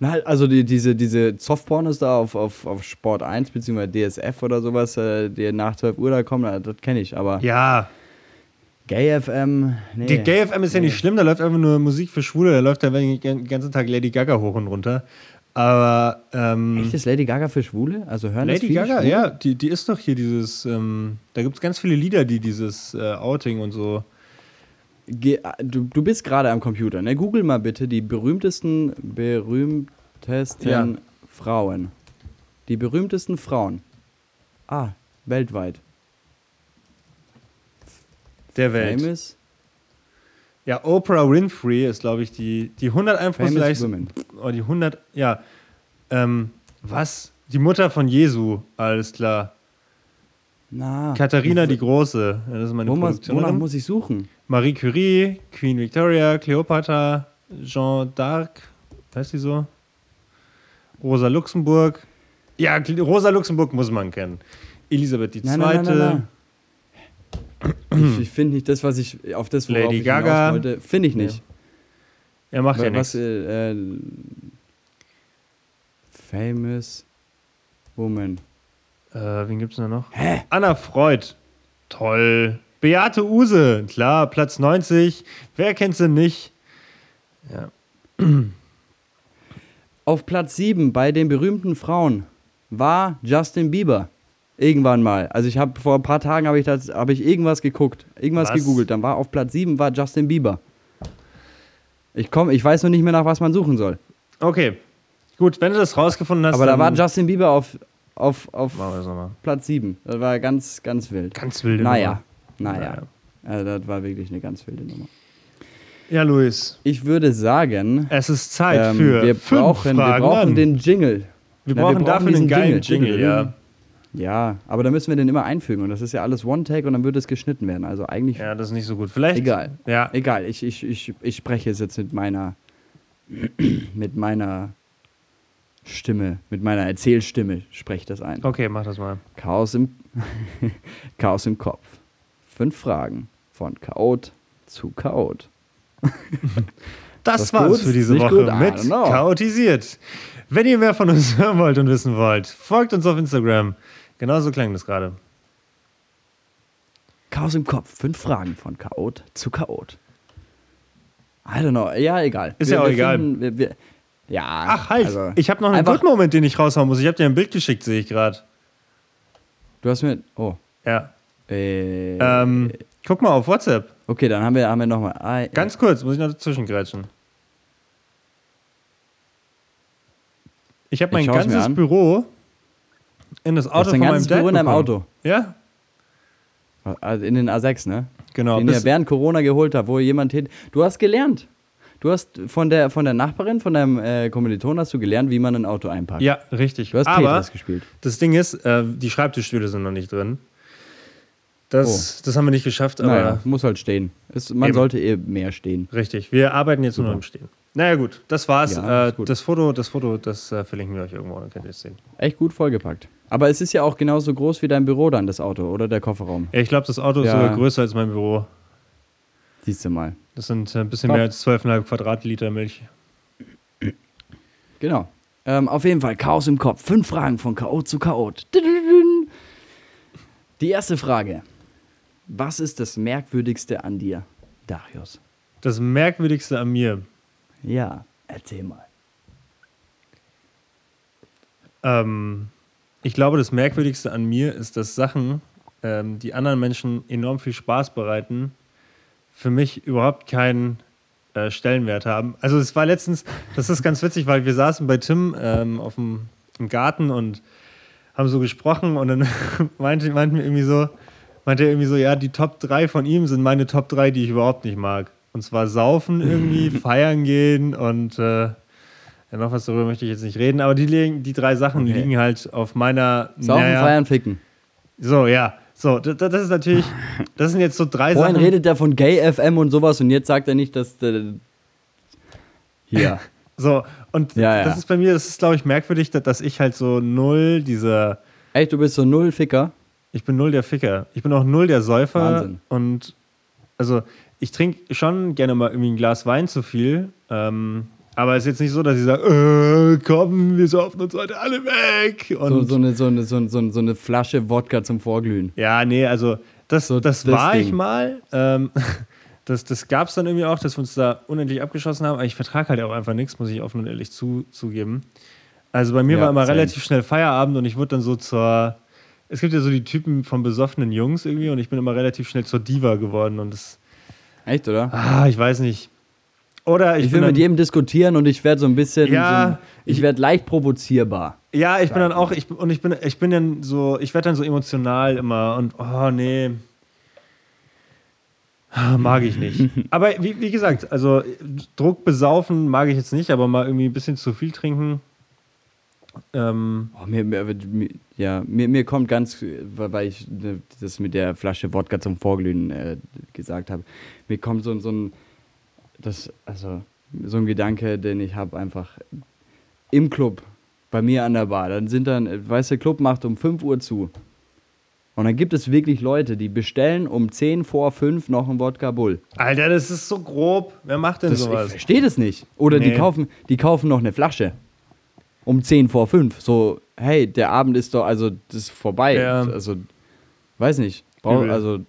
Na, also die, diese, diese Softpornos da auf, auf, auf Sport 1 bzw. DSF oder sowas, äh, die nach 12 Uhr da kommen, das kenne ich. Aber Ja, Gay FM, nee. die Gay FM ist ja nicht schlimm, da läuft einfach nur Musik für Schwule, da läuft da den ganzen Tag Lady Gaga hoch und runter. Aber ähm, Echt, ist Lady Gaga für Schwule? Also hören das Lady viele Gaga, Schwule? ja, die, die ist doch hier dieses, ähm, da gibt es ganz viele Lieder, die dieses äh, Outing und so. Ge du, du bist gerade am Computer, ne? Google mal bitte die berühmtesten, berühmtesten Ja. Frauen. Die berühmtesten Frauen. Ah, weltweit. Der Welt. Famous, Ja, Oprah Winfrey ist, glaube ich, die, die 100 famous einflussreichsten. Oh, die 100, ja. Ähm, was? Die Mutter von Jesu, alles klar. Na, Katharina die Große, ja, das ist meine wonach Produktionerin. muss ich suchen? Marie Curie, Queen Victoria, Cleopatra, Jeanne d'Arc, heißt die so? Rosa Luxemburg. Ja, Rosa Luxemburg muss man kennen. Elisabeth II. Nein, nein, nein. Ich, ich finde nicht das, was ich auf das, worauf Lady ich Gaga. hinaus wollte, finde ich nicht. Er macht ja Wa- was, nichts. äh, äh, famous Woman. Äh, wen gibt's denn da noch? Hä? Anna Freud. Toll. Beate Use. Klar, Platz 90. Wer kennt sie nicht? Ja. Auf Platz 7 bei den berühmten Frauen war Justin Bieber. Irgendwann mal. Also ich habe vor ein paar Tagen habe ich, das- hab ich irgendwas geguckt, irgendwas Was? gegoogelt. Dann war auf Platz 7 war Justin Bieber. Ich komm, ich weiß noch nicht mehr, nach was man suchen soll. Okay. Gut, wenn du das rausgefunden hast. Aber da war Justin Bieber auf, auf, auf wir. Platz 7. Das war ganz, ganz wild. Ganz wilde Naja, Nummer. naja. Also das war wirklich eine ganz wilde Nummer. Ja, Luis. Ich würde sagen, Es ist Zeit ähm, für wir fünf brauchen, wir Fragen brauchen an. den Jingle. Wir Na, brauchen dafür einen geilen Jingle, ja. Ja, aber da müssen wir den immer einfügen und das ist ja alles One-Take und dann wird es geschnitten werden. Also eigentlich Ja, das ist nicht so gut. Vielleicht. egal. Ja. Egal, ich, ich, ich, ich spreche es jetzt mit meiner *clears throat* mit meiner Stimme, mit meiner Erzählstimme spreche das ein. Okay, mach das mal. Chaos im *laughs* Chaos im Kopf. Fünf Fragen von Chaot zu Chaot. *laughs* Das, Das war's gut? für diese Nicht Woche gut? Mit. Chaotisiert. Wenn ihr mehr von uns *laughs* hören wollt und wissen wollt, folgt uns auf Instagram. Genauso klang das gerade. Chaos im Kopf. Fünf Fragen von Chaot zu Chaot. I don't know. Ja, egal. Ist ja auch egal. finden- wir, wir, ja. Ach halt, also, ich habe noch einen dritten Moment, den ich raushauen muss. Ich habe dir ein Bild geschickt, sehe ich gerade. Du hast mir. Oh. Ja. Äh, Ähm, guck mal auf WhatsApp. okay, dann haben wir, haben wir nochmal. Ganz kurz, muss ich noch dazwischen grätschen. Ich habe mein ganzes an. Büro in das Auto von meinem Dad Büro in bekommen. Auto. Ja, Also in den A6, ne? genau. den ihr während Corona geholt habt, wo jemand hin. Du hast gelernt. Du hast von der, von der Nachbarin, von deinem äh, Kommiliton hast du gelernt, wie man ein Auto einpackt. ja, richtig. Du hast Aber Tetris gespielt. das Ding ist, äh, die Schreibtischstühle sind noch nicht drin. Das, das haben wir nicht geschafft, aber Oh. Naja, muss halt stehen. Es, man Eben. sollte eh mehr stehen. richtig. Wir arbeiten jetzt nur noch im Stehen. Naja, gut, das war's. Ja, äh, gut. das Foto, das Foto, das äh, verlinken wir euch irgendwo, dann könnt ihr es sehen. Echt gut vollgepackt. Aber es ist ja auch genauso groß wie dein Büro dann, das Auto, oder der Kofferraum. Ich glaube, das Auto ist Ja. sogar größer als mein Büro. Siehst du mal. Das sind äh, ein bisschen Top. mehr als 12,5 Quadratliter Milch. Genau. Ähm, auf jeden Fall, Chaos im Kopf. Fünf Fragen von Chaot zu Chaot. Die erste Frage. Was ist das Merkwürdigste an dir, Darius? Das Merkwürdigste an mir. Ja, erzähl mal. Ähm, ich glaube, das Merkwürdigste an mir ist, dass Sachen, ähm, die anderen Menschen enorm viel Spaß bereiten, für mich überhaupt keinen äh, Stellenwert haben. Also es war letztens, das ist ganz witzig, weil wir saßen bei Tim ähm, auf dem, im Garten und haben so gesprochen und dann *laughs* meinte, meinten wir irgendwie so, meinte er irgendwie so, ja, die Top 3 von ihm sind meine Top 3, die ich überhaupt nicht mag. Und zwar saufen irgendwie, *laughs* feiern gehen und äh, ja, noch was darüber möchte ich jetzt nicht reden, aber die, liegen, die drei Sachen Okay. liegen halt auf meiner. Saufen, naja, feiern, ficken. So, ja. So, das, das ist natürlich, das sind jetzt so drei Vorhin Sachen. redet er von Gay FM und sowas und jetzt sagt er nicht, dass. Äh, hier. *laughs* So, und Ja, ja. das ist bei mir, das ist, glaube ich, merkwürdig, dass, dass ich halt so null dieser. Echt, du bist so null Ficker? Ich bin null der Ficker. Ich bin auch null der Säufer. Wahnsinn. Und also, ich trinke schon gerne mal irgendwie ein Glas Wein zu viel. Ähm, aber es ist jetzt nicht so, dass ich sage, äh, komm, wir saufen uns heute alle weg. Und So, so, eine, so, eine, so, eine, so eine- Flasche Wodka zum Vorglühen. Ja, nee, also das, So das, das war ich Ding. mal. Ähm, *laughs* das das gab es dann irgendwie auch, dass wir uns da unendlich abgeschossen haben. Aber ich vertrage halt auch einfach nichts, muss ich offen und ehrlich zu, zugeben. Also bei mir Ja, war immer same. relativ schnell Feierabend und ich wurde dann so zur. Es gibt ja so die Typen von besoffenen Jungs irgendwie und ich bin immer relativ schnell zur Diva geworden und das. Echt, oder? Ah, ich weiß nicht. Oder ich, Ich will mit jedem diskutieren und ich werde so ein bisschen. Ja, so ein, ich ich- werde leicht provozierbar. Ja, ich bin dann auch, ich, und ich bin, ich bin dann so, ich werde dann so emotional immer und oh nee. Ah, Mag ich nicht. *laughs* Aber wie, wie gesagt, also Druck besaufen mag ich jetzt nicht, aber mal irgendwie ein bisschen zu viel trinken. Ähm, Oh, mir, mir, mir, ja, mir, mir kommt ganz, weil ich ne, das mit der Flasche Wodka zum Vorglühen äh, gesagt habe, mir kommt so, so ein, das, also, so ein Gedanke, den ich habe einfach im Club, bei mir an der Bar, dann sind dann, weißt du, der Club macht um 5 Uhr zu. Und dann gibt es wirklich Leute, die bestellen um 10 vor 5 noch einen Wodka Bull. Alter, das ist so grob. Wer macht denn Das, ich sowas? verstehe das nicht. Oder die, Nee. kaufen, die kaufen noch eine Flasche. Um 10 vor 5. So, hey, der Abend ist doch, also das ist vorbei. Ja. Also, weiß nicht. Brauch, also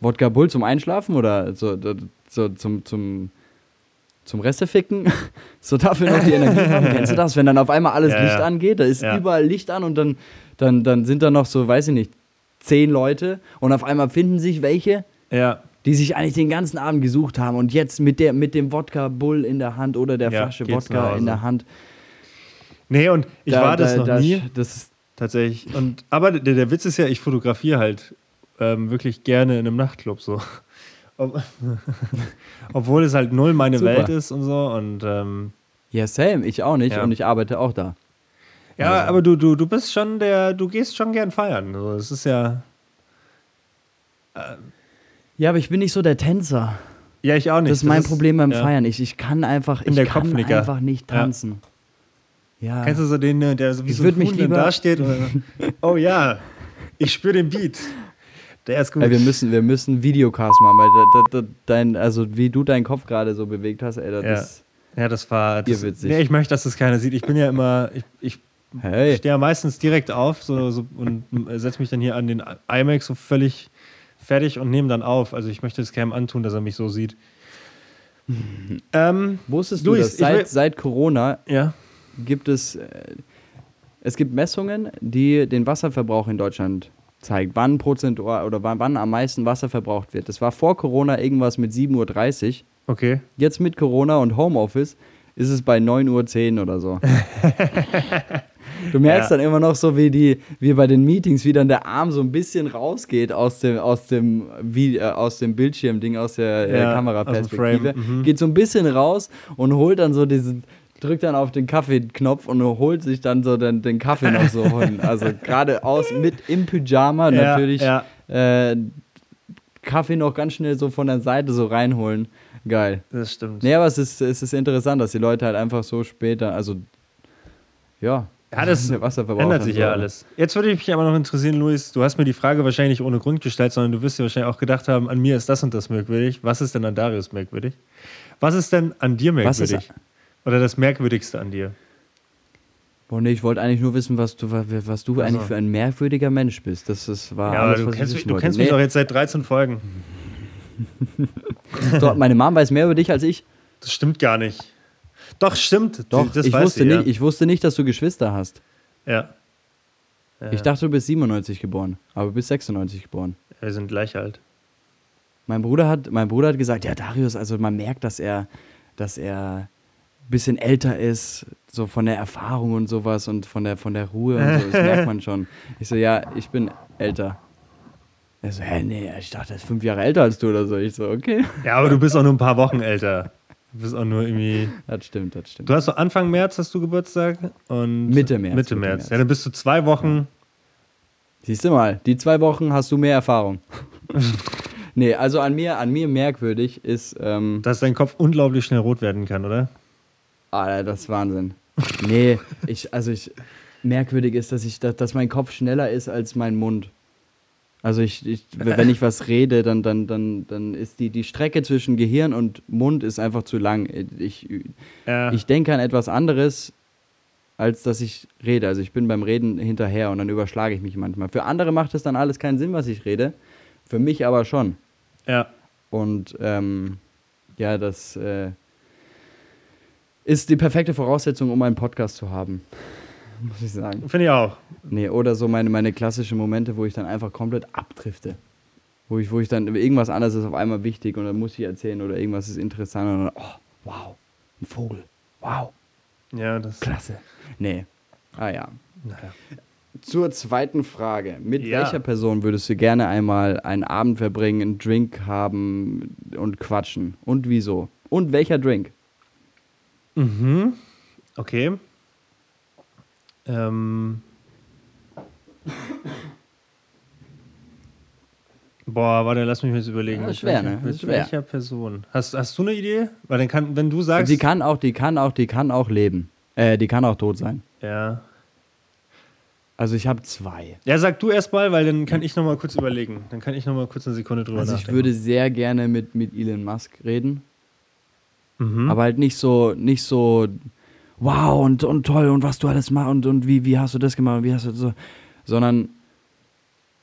Wodka Bull zum Einschlafen oder so, so, so zum, zum, zum Resteficken? *laughs* so dafür noch die Energie haben. Kennst du das, wenn dann auf einmal alles Ja, Licht ja. angeht? Da ist Ja. überall Licht an und dann, dann, dann sind da noch so, weiß ich nicht, zehn Leute und auf einmal finden sich welche, die sich eigentlich den ganzen Abend gesucht haben und jetzt mit, der, mit dem Wodka Bull in der Hand oder der Flasche Wodka in der Hand. nee, und ich Da- war das da- noch da- nie. Das ist, Tatsächlich. Und, aber der, der Witz ist ja, ich fotografiere halt ähm, wirklich gerne in einem Nachtclub so. Ob, *laughs* obwohl es halt null meine Super. Welt ist und so. Und ähm, ja, same, ich auch nicht Ja. und ich arbeite auch da. ja, Also- aber du, du, du bist schon der, du gehst schon gern feiern. So, es ist ja. Ja, aber ich bin nicht so der Tänzer. Ja, ich auch nicht. Das ist mein Problem beim ja. Feiern. Ich, ich kann einfach, In ich der kann Kopfnicker. einfach nicht Ja. tanzen. Ja. Kennst du so den, äh, der so wie Ich so ein Huhn lieber- da steht? Und, *laughs* oh ja, ich spüre den Beat. Der ist gut. Ey, wir müssen, wir müssen Videocast machen, weil da, da, da, dein, also wie du deinen Kopf gerade so bewegt hast, ey, das Ja. ist, ja, das war. Das, Irrwitzig. nee, ich möchte, dass das keiner sieht. Ich bin ja immer. Ich, ich hey, stehe ja meistens direkt auf so, so, und setze mich dann hier an den iMac so völlig fertig und nehme dann auf. Also ich möchte es Cam antun, dass er mich so sieht. *laughs* ähm, wusstest du, Luis, dass ich will- seit, seit Corona ja. gibt es, äh, es gibt Messungen, die den Wasserverbrauch in Deutschland zeigt, wann prozentual oder wann, wann am meisten Wasser verbraucht wird. Das war vor Corona irgendwas mit 7.30 Uhr. Okay. Jetzt mit Corona und Homeoffice ist es bei 9.10 Uhr oder so. *laughs* Du merkst Ja. dann immer noch so, wie, die, wie bei den Meetings, wie dann der Arm so ein bisschen rausgeht aus dem, aus dem, wie, äh, aus dem Bildschirmding, aus der äh, Ja, Kameraperspektive. mhm. Geht so ein bisschen raus und holt dann so diesen, drückt dann auf den Kaffeeknopf und holt sich dann so den, den Kaffee noch so hin. *laughs* Also gerade aus mit im Pyjama Ja, natürlich ja. Äh, Kaffee noch ganz schnell so von der Seite so reinholen. Geil. Das stimmt. Nee, aber es ist, es ist interessant, dass die Leute halt einfach so später, also ja, Ja, das *laughs* ändert sich ja alles. Jetzt würde mich aber noch interessieren, Luis, du hast mir die Frage wahrscheinlich ohne Grund gestellt, sondern du wirst dir wahrscheinlich auch gedacht haben, an mir ist das und das merkwürdig. Was ist denn an Darius merkwürdig? Was ist denn an dir Was ist- merkwürdig? Oder das Merkwürdigste an dir? Boah, nee, ich wollte eigentlich nur wissen, was du, was du eigentlich für ein merkwürdiger Mensch bist. Das, das war Ja, alles, du kennst, mich, du kennst mich Nee, doch jetzt seit 13 Folgen. *laughs* doch, meine Mom weiß mehr über dich als ich. Das stimmt gar nicht. Doch, stimmt. Doch, das ich, wusste sie, ja. nicht, ich wusste nicht, dass du Geschwister hast. Ja. ja. Ich dachte, du bist 97 geboren, aber du bist 96 geboren. Wir sind gleich alt. Mein Bruder hat, mein Bruder hat gesagt, ja, Darius, also man merkt, dass er, dass er bisschen älter ist, so von der Erfahrung und sowas und von der, von der Ruhe und so, das merkt man schon. *laughs* Ich so, ja, ich bin älter. Er so, hä, nee, ich dachte, er ist fünf Jahre älter als du oder so. Ich so, okay. Ja, aber du bist auch nur ein paar Wochen älter. Du bist auch nur irgendwie. Das stimmt, das stimmt. Du hast so Anfang März hast du Geburtstag und Mitte März, Mitte Mitte März. März. Ja, dann bist du zwei Wochen. Siehst du mal, die zwei Wochen hast du mehr Erfahrung. *laughs* nee, also an mir, an mir merkwürdig ist, ähm, Dass dein Kopf unglaublich schnell rot werden kann, oder? Alter, das ist Wahnsinn. Nee, ich, also ich, merkwürdig ist, dass ich, dass, dass mein Kopf schneller ist als mein Mund. Also ich, ich wenn ich was rede, dann, dann, dann, dann ist die, die Strecke zwischen Gehirn und Mund ist einfach zu lang. Ich, Ja. ich denke an etwas anderes, als dass ich rede. Also ich bin beim Reden hinterher und dann überschlage ich mich manchmal. Für andere macht es dann alles keinen Sinn, was ich rede. Für mich aber schon. ja. Und ähm, ja, das äh, ist die perfekte Voraussetzung, um einen Podcast zu haben. Muss ich sagen. Finde ich auch. Nee, oder so meine, meine klassischen Momente, wo ich dann einfach komplett abdrifte. Wo ich, wo ich dann irgendwas anderes ist auf einmal wichtig und dann muss ich erzählen oder irgendwas ist interessant und dann, oh, wow, ein Vogel. Wow, Ja, das. klasse. Nee. Ah ja. Naja. Zur zweiten Frage. Mit Ja. welcher Person würdest du gerne einmal einen Abend verbringen, einen Drink haben und quatschen? Und wieso? Und welcher Drink? Mhm. Okay. Ähm. Boah, warte, lass mich mal jetzt überlegen. Ja, schwer, welcher- ne? Mit schwer. welcher Person? Hast, hast du eine Idee? Weil dann kann, wenn du sagst. Die kann auch, die kann auch, die kann auch leben. Äh, die kann auch tot sein. ja. Also ich habe zwei. Ja, sag du erst mal, weil dann kann ich noch mal kurz überlegen. Dann kann ich noch mal kurz eine Sekunde drüber Also ich nachdenken. würde sehr gerne mit, mit Elon Musk reden. Mhm. Aber halt nicht so, nicht so wow und, und toll und was du alles machst und, und wie, wie hast du das gemacht und wie hast du so, sondern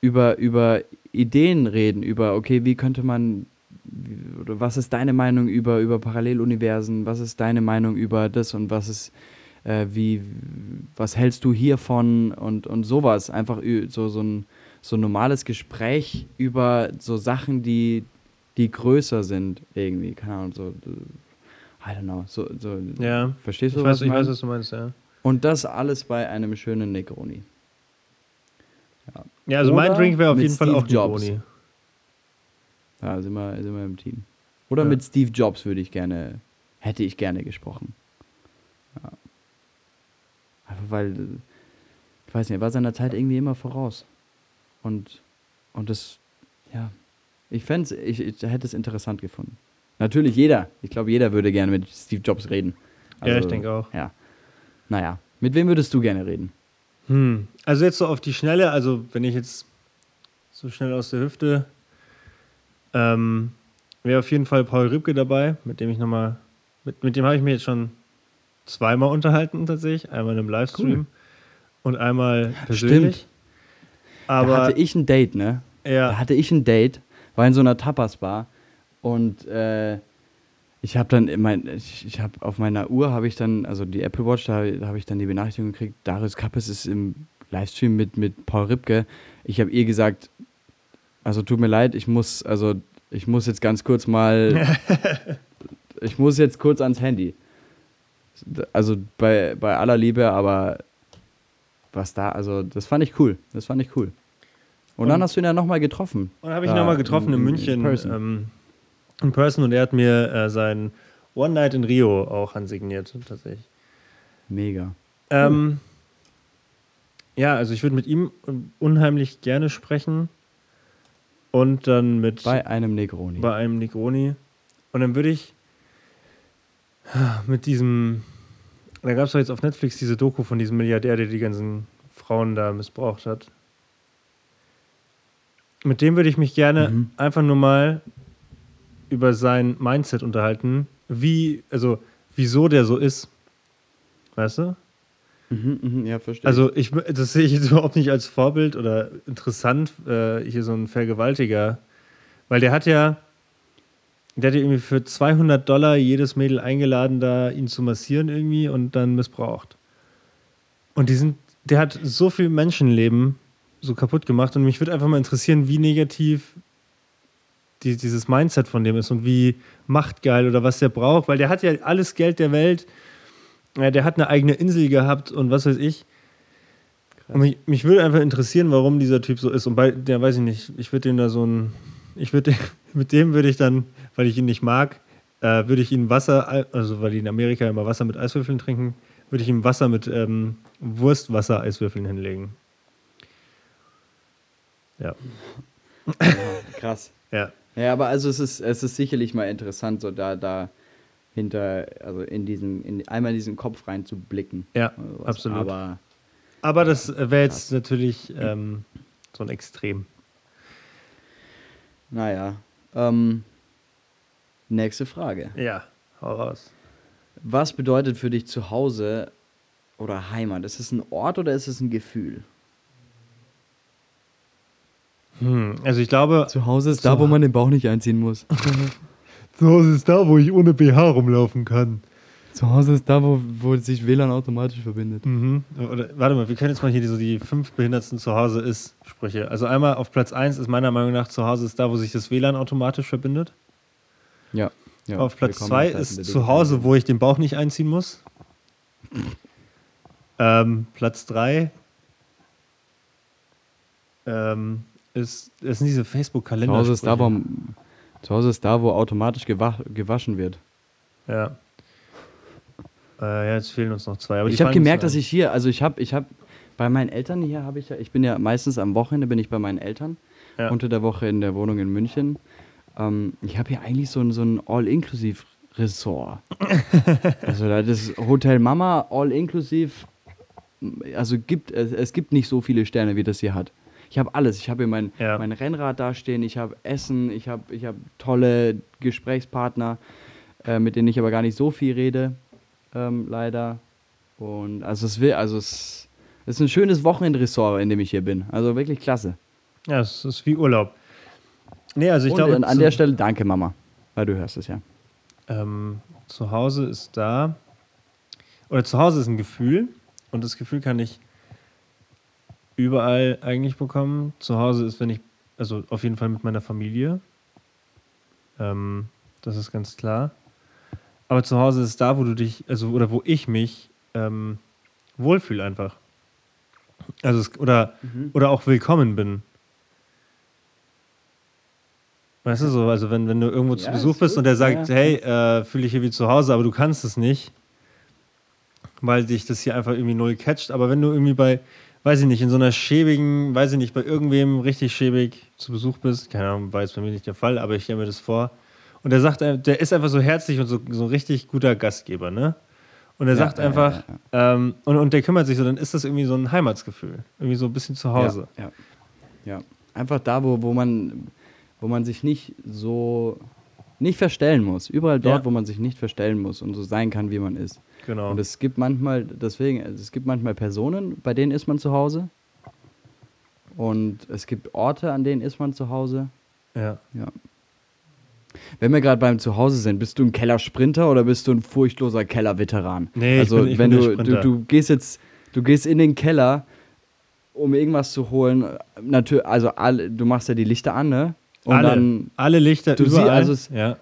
über, über Ideen reden, über, okay, wie könnte man, oder was ist deine Meinung über, über Paralleluniversen, was ist deine Meinung über das und was ist, äh, wie, was hältst du hiervon und, und sowas, einfach so, so ein, so ein normales Gespräch über so Sachen, die, die größer sind, irgendwie, keine Ahnung, so, I don't know, so, so Ja. verstehst Ich du, weiß, was ich weiß, meine? was du meinst, ja. Und das alles bei einem schönen Negroni. Ja, also mein Oder Drink wäre auf jeden Fall Steve auch Jobs. Negroni. Ja, sind wir, sind wir im Team. Oder Ja. mit Steve Jobs würde ich gerne, hätte ich gerne gesprochen. Ja. Einfach weil, ich weiß nicht, er war seiner Zeit irgendwie immer voraus. Und, und das, ja, ich fände ich, ich hätte es interessant gefunden. Natürlich jeder, ich glaube, jeder würde gerne mit Steve Jobs reden. Ja, ich denke auch. Ja. Naja, mit wem würdest du gerne reden? Hm. Also jetzt so auf die Schnelle, also wenn ich jetzt so schnell aus der Hüfte, ähm, wäre auf jeden Fall Paul Rübke dabei, mit dem ich nochmal, mit, mit dem habe ich mich jetzt schon zweimal unterhalten tatsächlich, einmal in einem Livestream Cool. und einmal persönlich. da Aber hatte ich ein Date, ne? Da ja, hatte ich ein Date, war in so einer Tapas-Bar und äh, ich habe dann, mein, ich, ich habe auf meiner Uhr habe ich dann, also die Apple Watch, da, habe ich dann die Benachrichtigung gekriegt, Darius Kappes ist im Livestream mit, mit Paul Ripke. Ich habe ihr gesagt, also tut mir leid, ich muss, also ich muss jetzt ganz kurz mal, *laughs* ich muss jetzt kurz ans Handy. Also bei, bei aller Liebe, aber was da, also das fand ich cool, das fand ich cool. Und, dann Und- hast du ihn ja nochmal getroffen. und dann habe ich ihn nochmal getroffen in, in- in München. person. In person und er hat mir äh, sein One Night in Rio auch ansigniert, tatsächlich. Mega. Ähm, ja, also ich würde mit ihm unheimlich gerne sprechen und dann mit Bei einem Negroni. bei einem Negroni und dann würde ich mit diesem, da gab es doch jetzt auf Netflix diese Doku von diesem Milliardär, der die ganzen Frauen da missbraucht hat. Mit dem würde ich mich gerne Mhm. einfach nur mal über sein Mindset unterhalten, wie, also wieso der so ist. Weißt du? Mhm, mhm, ja, verstehe. Also ich, das sehe ich jetzt *laughs* überhaupt nicht als Vorbild oder interessant, äh, hier so ein Vergewaltiger. Weil der hat ja, der hat ja irgendwie für 200 Dollar jedes Mädel eingeladen, da ihn zu massieren irgendwie und dann missbraucht. Und die sind, der hat so viel Menschenleben so kaputt gemacht und mich würde einfach mal interessieren, wie negativ die, dieses Mindset von dem ist und wie machtgeil oder was der braucht, weil der hat ja alles Geld der Welt, ja, der hat eine eigene Insel gehabt und was weiß ich. Und mich, mich würde einfach interessieren, warum dieser Typ so ist. Und bei, der weiß ich nicht, ich würde dem da so ein, ich würde, *laughs* mit dem würde ich dann, weil ich ihn nicht mag, äh, würde ich ihm Wasser, also weil die in Amerika immer Wasser mit Eiswürfeln trinken, würde ich ihm Wasser mit ähm, Wurstwasser-Eiswürfeln hinlegen. Ja, Ja, krass. ja, Ja, aber also es ist, es ist sicherlich mal interessant, so da, da hinter, also in diesen, in, einmal in diesen Kopf reinzublicken. ja, sowas. absolut. Aber Aber das wäre jetzt natürlich ähm, so ein Extrem. naja. Ähm, nächste Frage. Ja, hau raus. Was bedeutet für dich zu Hause oder Heimat? Ist es ein Ort oder ist es ein Gefühl? Hm, also ich glaube, Zu Hause ist da, wo man den Bauch nicht einziehen muss. *laughs* zu Hause ist da, wo ich ohne BH rumlaufen kann. Zu Hause ist da, wo, wo sich WLAN automatisch verbindet. Mhm. Oder, warte mal, wir können jetzt mal hier die, so die fünf behindertsten zu Hause ist Sprüche. Also einmal auf Platz 1 ist meiner Meinung nach zu Hause ist da, wo sich das WLAN automatisch verbindet. Ja. ja. auf Platz willkommen 2 in Zeiten ist der zu Hause, wo ich den Bauch nicht einziehen muss. ähm, Platz 3 ähm, ist, das sind diese Zu Facebook-Kalender. Hause ist da, wo, zu Hause ist da, wo automatisch gewa gewaschen wird. Ja. Äh, ja, jetzt fehlen uns noch zwei. Aber ich habe gemerkt, dass ich hier, also ich habe, ich habe bei meinen Eltern hier habe ich ja, ich bin ja meistens am Wochenende bin ich bei meinen Eltern, Ja. unter der Woche in der Wohnung in München. Ähm, ich habe hier eigentlich so ein, so ein All-Inclusive-Ressort. *laughs* also da das Hotel Mama All-Inclusive, also gibt es, es gibt nicht so viele Sterne, wie das hier hat. Ich habe alles. Ich habe hier mein, Ja. mein Rennrad dastehen, ich habe Essen, ich habe ich hab tolle Gesprächspartner, äh, mit denen ich aber gar nicht so viel rede, ähm, leider. Und also es will, also es ist ein schönes Wochenendressort, in dem ich hier bin. Also wirklich klasse. Ja, es ist wie Urlaub. Nee, also ich Und glaube, an, der Stelle danke, Mama. Weil du hörst es ja. ähm, zu Hause ist da, oder zu Hause ist ein Gefühl und das Gefühl kann ich überall eigentlich bekommen. Zu Hause ist, wenn ich, also auf jeden Fall mit meiner Familie. Ähm, das ist ganz klar. Aber zu Hause ist da, wo du dich, also oder wo ich mich ähm, wohlfühle einfach. Also es, oder, oder auch willkommen bin. Weißt du so, also wenn, wenn du irgendwo zu Ja, Besuch ist bist gut. und der sagt, Ja. hey, äh, fühle ich hier wie zu Hause, aber du kannst es nicht, weil dich das hier einfach irgendwie null catcht. Aber wenn du irgendwie bei, weiß ich nicht, in so einer schäbigen, weiß ich nicht, bei irgendwem richtig schäbig zu Besuch bist, keine Ahnung, war jetzt bei mir nicht der Fall, aber ich stelle mir das vor. Und der sagt, der ist einfach so herzlich und so, so ein richtig guter Gastgeber, ne? Und er Ja, sagt ja, einfach, ja, Ähm, und, und der kümmert sich so, dann ist das irgendwie so ein Heimatsgefühl. Irgendwie so ein bisschen zu Hause. Ja, ja. ja. Einfach da, wo, wo, man, wo man sich nicht so nicht verstellen muss. Überall dort, Ja. wo man sich nicht verstellen muss und so sein kann, wie man ist. Genau. Und es gibt manchmal, deswegen, also es gibt manchmal Personen, bei denen ist man zu Hause. Und es gibt Orte, an denen ist man zu Hause. ja. Ja. Wenn wir gerade beim Zuhause sind, bist du ein Kellersprinter oder bist du ein furchtloser Kellerveteran? Nee, ich also bin- ich wenn bin du, du du gehst jetzt, du gehst in den Keller, um irgendwas zu holen. Natürlich, also alle, du machst ja die Lichter an, ne? Und alle, dann alle Lichter du überall. siehst, also es- ja.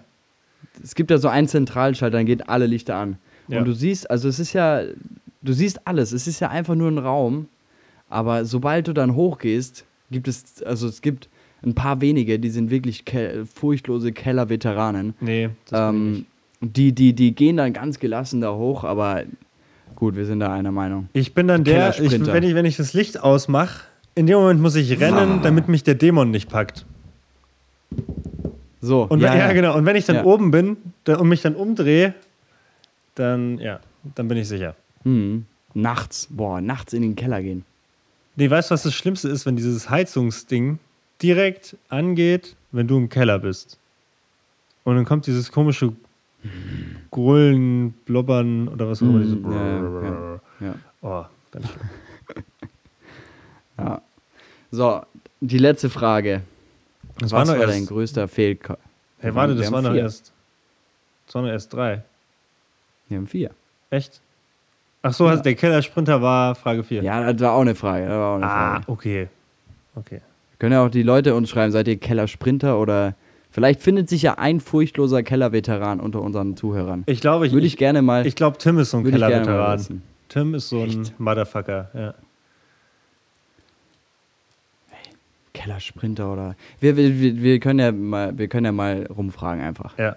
es gibt ja so einen Zentralschalter, dann gehen alle Lichter an. Ja. Und du siehst, also es ist ja, du siehst alles. Es ist ja einfach nur ein Raum. Aber sobald du dann hochgehst, gibt es, also es gibt ein paar wenige, die sind wirklich ke furchtlose Kellerveteranen. Nee, das Ähm, die, die, die gehen dann ganz gelassen da hoch, aber gut, wir sind da einer Meinung. Ich bin dann der, ich, wenn, ich, wenn ich das Licht ausmache, in dem Moment muss ich rennen, damit mich der Dämon nicht packt. So, Und wenn, ja, genau. Und wenn ich dann Ja. oben bin da, und mich dann umdrehe, dann, ja, dann bin ich sicher. Mhm. Nachts, boah, nachts in den Keller gehen. Nee, weißt du, was das Schlimmste ist, wenn dieses Heizungsding direkt angeht, wenn du im Keller bist? Und dann kommt dieses komische Grüllen, Blubbern oder was auch immer. Diese Mhm, ja, ja, ja. Oh, ganz schlimm. *laughs* Ja. So, die letzte Frage. Das Was war war, noch dein erst. größter Fehlkauf? Hey, warte, das war noch vier. erst. Das waren noch erst drei. Wir haben vier. Echt? Ach so, der Kellersprinter war Frage 4. Ja, das war auch eine Frage. Auch eine Ah, Frage. okay. Okay. Können ja auch die Leute uns schreiben, seid ihr Kellersprinter oder vielleicht findet sich ja ein furchtloser Kellerveteran unter unseren Zuhörern. Ich glaube, ich, Würde ich gerne mal. ich glaube, Tim ist so ein Kellerveteran. Tim ist so ein Motherfucker, ja. Kellersprinter oder. Wir, wir, wir, wir, können ja mal, wir können ja mal rumfragen einfach. Ja.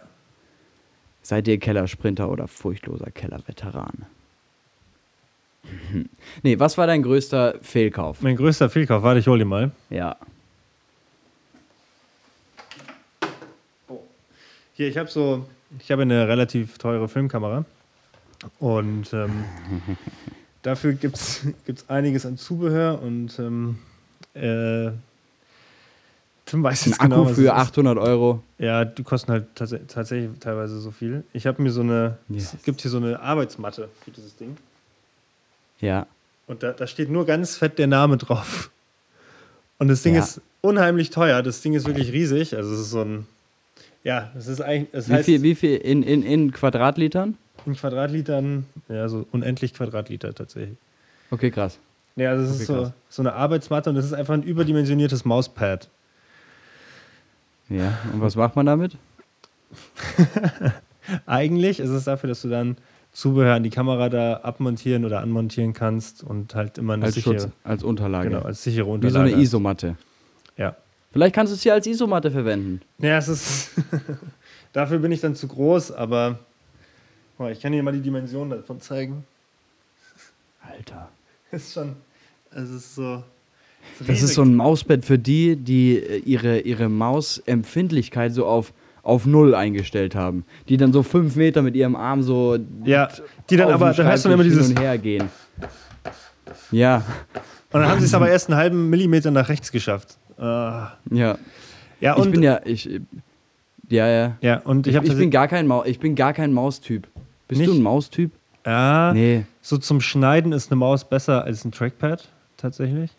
Seid ihr Kellersprinter oder furchtloser Kellerveteran? *laughs* nee, was war dein größter Fehlkauf? Mein größter Fehlkauf, warte, ich hol ihn mal. Ja. Hier, ich habe so, ich habe eine relativ teure Filmkamera und ähm, *laughs* dafür gibt es einiges an Zubehör und ähm, äh, Tim weiß Ein jetzt genau, Akku was für es 800 Euro. Ja, die kosten halt tats tatsächlich teilweise so viel. Ich habe mir so eine, Yes. es gibt hier so eine Arbeitsmatte für dieses Ding Ja. und da, da steht nur ganz fett der Name drauf. Und das Ding Ja. ist unheimlich teuer. Das Ding ist wirklich riesig. Also es ist so ein, ja, es ist eigentlich, es Wie heißt viel, wie viel in, in, in Quadratlitern? in Quadratlitern, ja, so unendlich Quadratliter tatsächlich. Okay, krass. Ja, also es Okay, ist so, krass. so eine Arbeitsmatte und das ist einfach ein überdimensioniertes Mauspad. Ja, und was macht man damit? *laughs* Eigentlich ist es dafür, dass du dann Zubehör an die Kamera da abmontieren oder anmontieren kannst und halt immer eine Als sichere, Schutz, als Unterlage. genau, als sichere Wie so Unterlage. eine. Isomatte. Ja. Vielleicht kannst du es hier als Isomatte verwenden. Ja, es ist. *laughs* dafür bin ich dann zu groß, aber oh, ich kann dir mal die Dimensionen davon zeigen. Alter. *laughs* Ist schon. Es ist so. Das ist so ein Mausbett für die, die äh, ihre, ihre Mausempfindlichkeit so auf, auf Null eingestellt haben. Die dann so fünf Meter mit ihrem Arm so Ja, die dann aber, dann hast du dann immer dieses. hin und her gehen. Ja, Und dann haben sie es aber erst einen halben Millimeter nach rechts geschafft. Ah. ja. Ja, Ich und, bin ja, ich, ja, ja. ja, und ich Ich, ich, bin gar kein Mau ich bin gar kein Maustyp. Bist Nicht? du ein Maustyp? Ja, Nee. so zum Schneiden ist eine Maus besser als ein Trackpad, tatsächlich.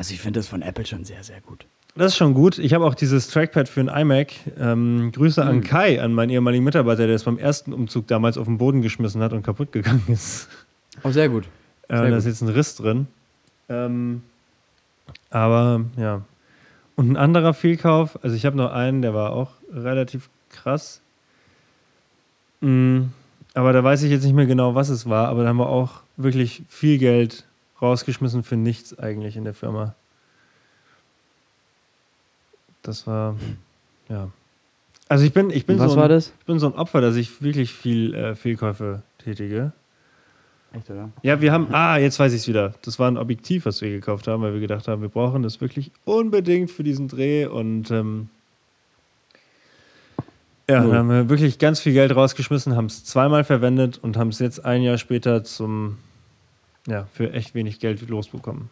Also ich finde das von Apple schon sehr, sehr gut. Das ist schon gut. Ich habe auch dieses Trackpad für ein iMac. Ähm, Grüße an Kai, an meinen ehemaligen Mitarbeiter, der es beim ersten Umzug damals auf den Boden geschmissen hat und kaputt gegangen ist. Oh, sehr gut. Äh, Sehr da ist gut. jetzt ein Riss drin. Ähm, aber ja. Und ein anderer Fehlkauf, also ich habe noch einen, der war auch relativ krass. Mm, aber da weiß ich jetzt nicht mehr genau, was es war, aber da haben wir auch wirklich viel Geld rausgeschmissen für nichts eigentlich in der Firma. Das war, ja. Also ich bin, ich bin, was so, ein, war das? ich bin so ein Opfer, dass ich wirklich viel äh, Fehlkäufe tätige. Echt, oder? Ja, wir haben, ah, jetzt weiß ich es wieder. Das war ein Objektiv, was wir gekauft haben, weil wir gedacht haben, wir brauchen das wirklich unbedingt für diesen Dreh und ähm, ja, dann haben wir wirklich ganz viel Geld rausgeschmissen, haben es zweimal verwendet und haben es jetzt ein Jahr später zum, ja, für echt wenig Geld losbekommen.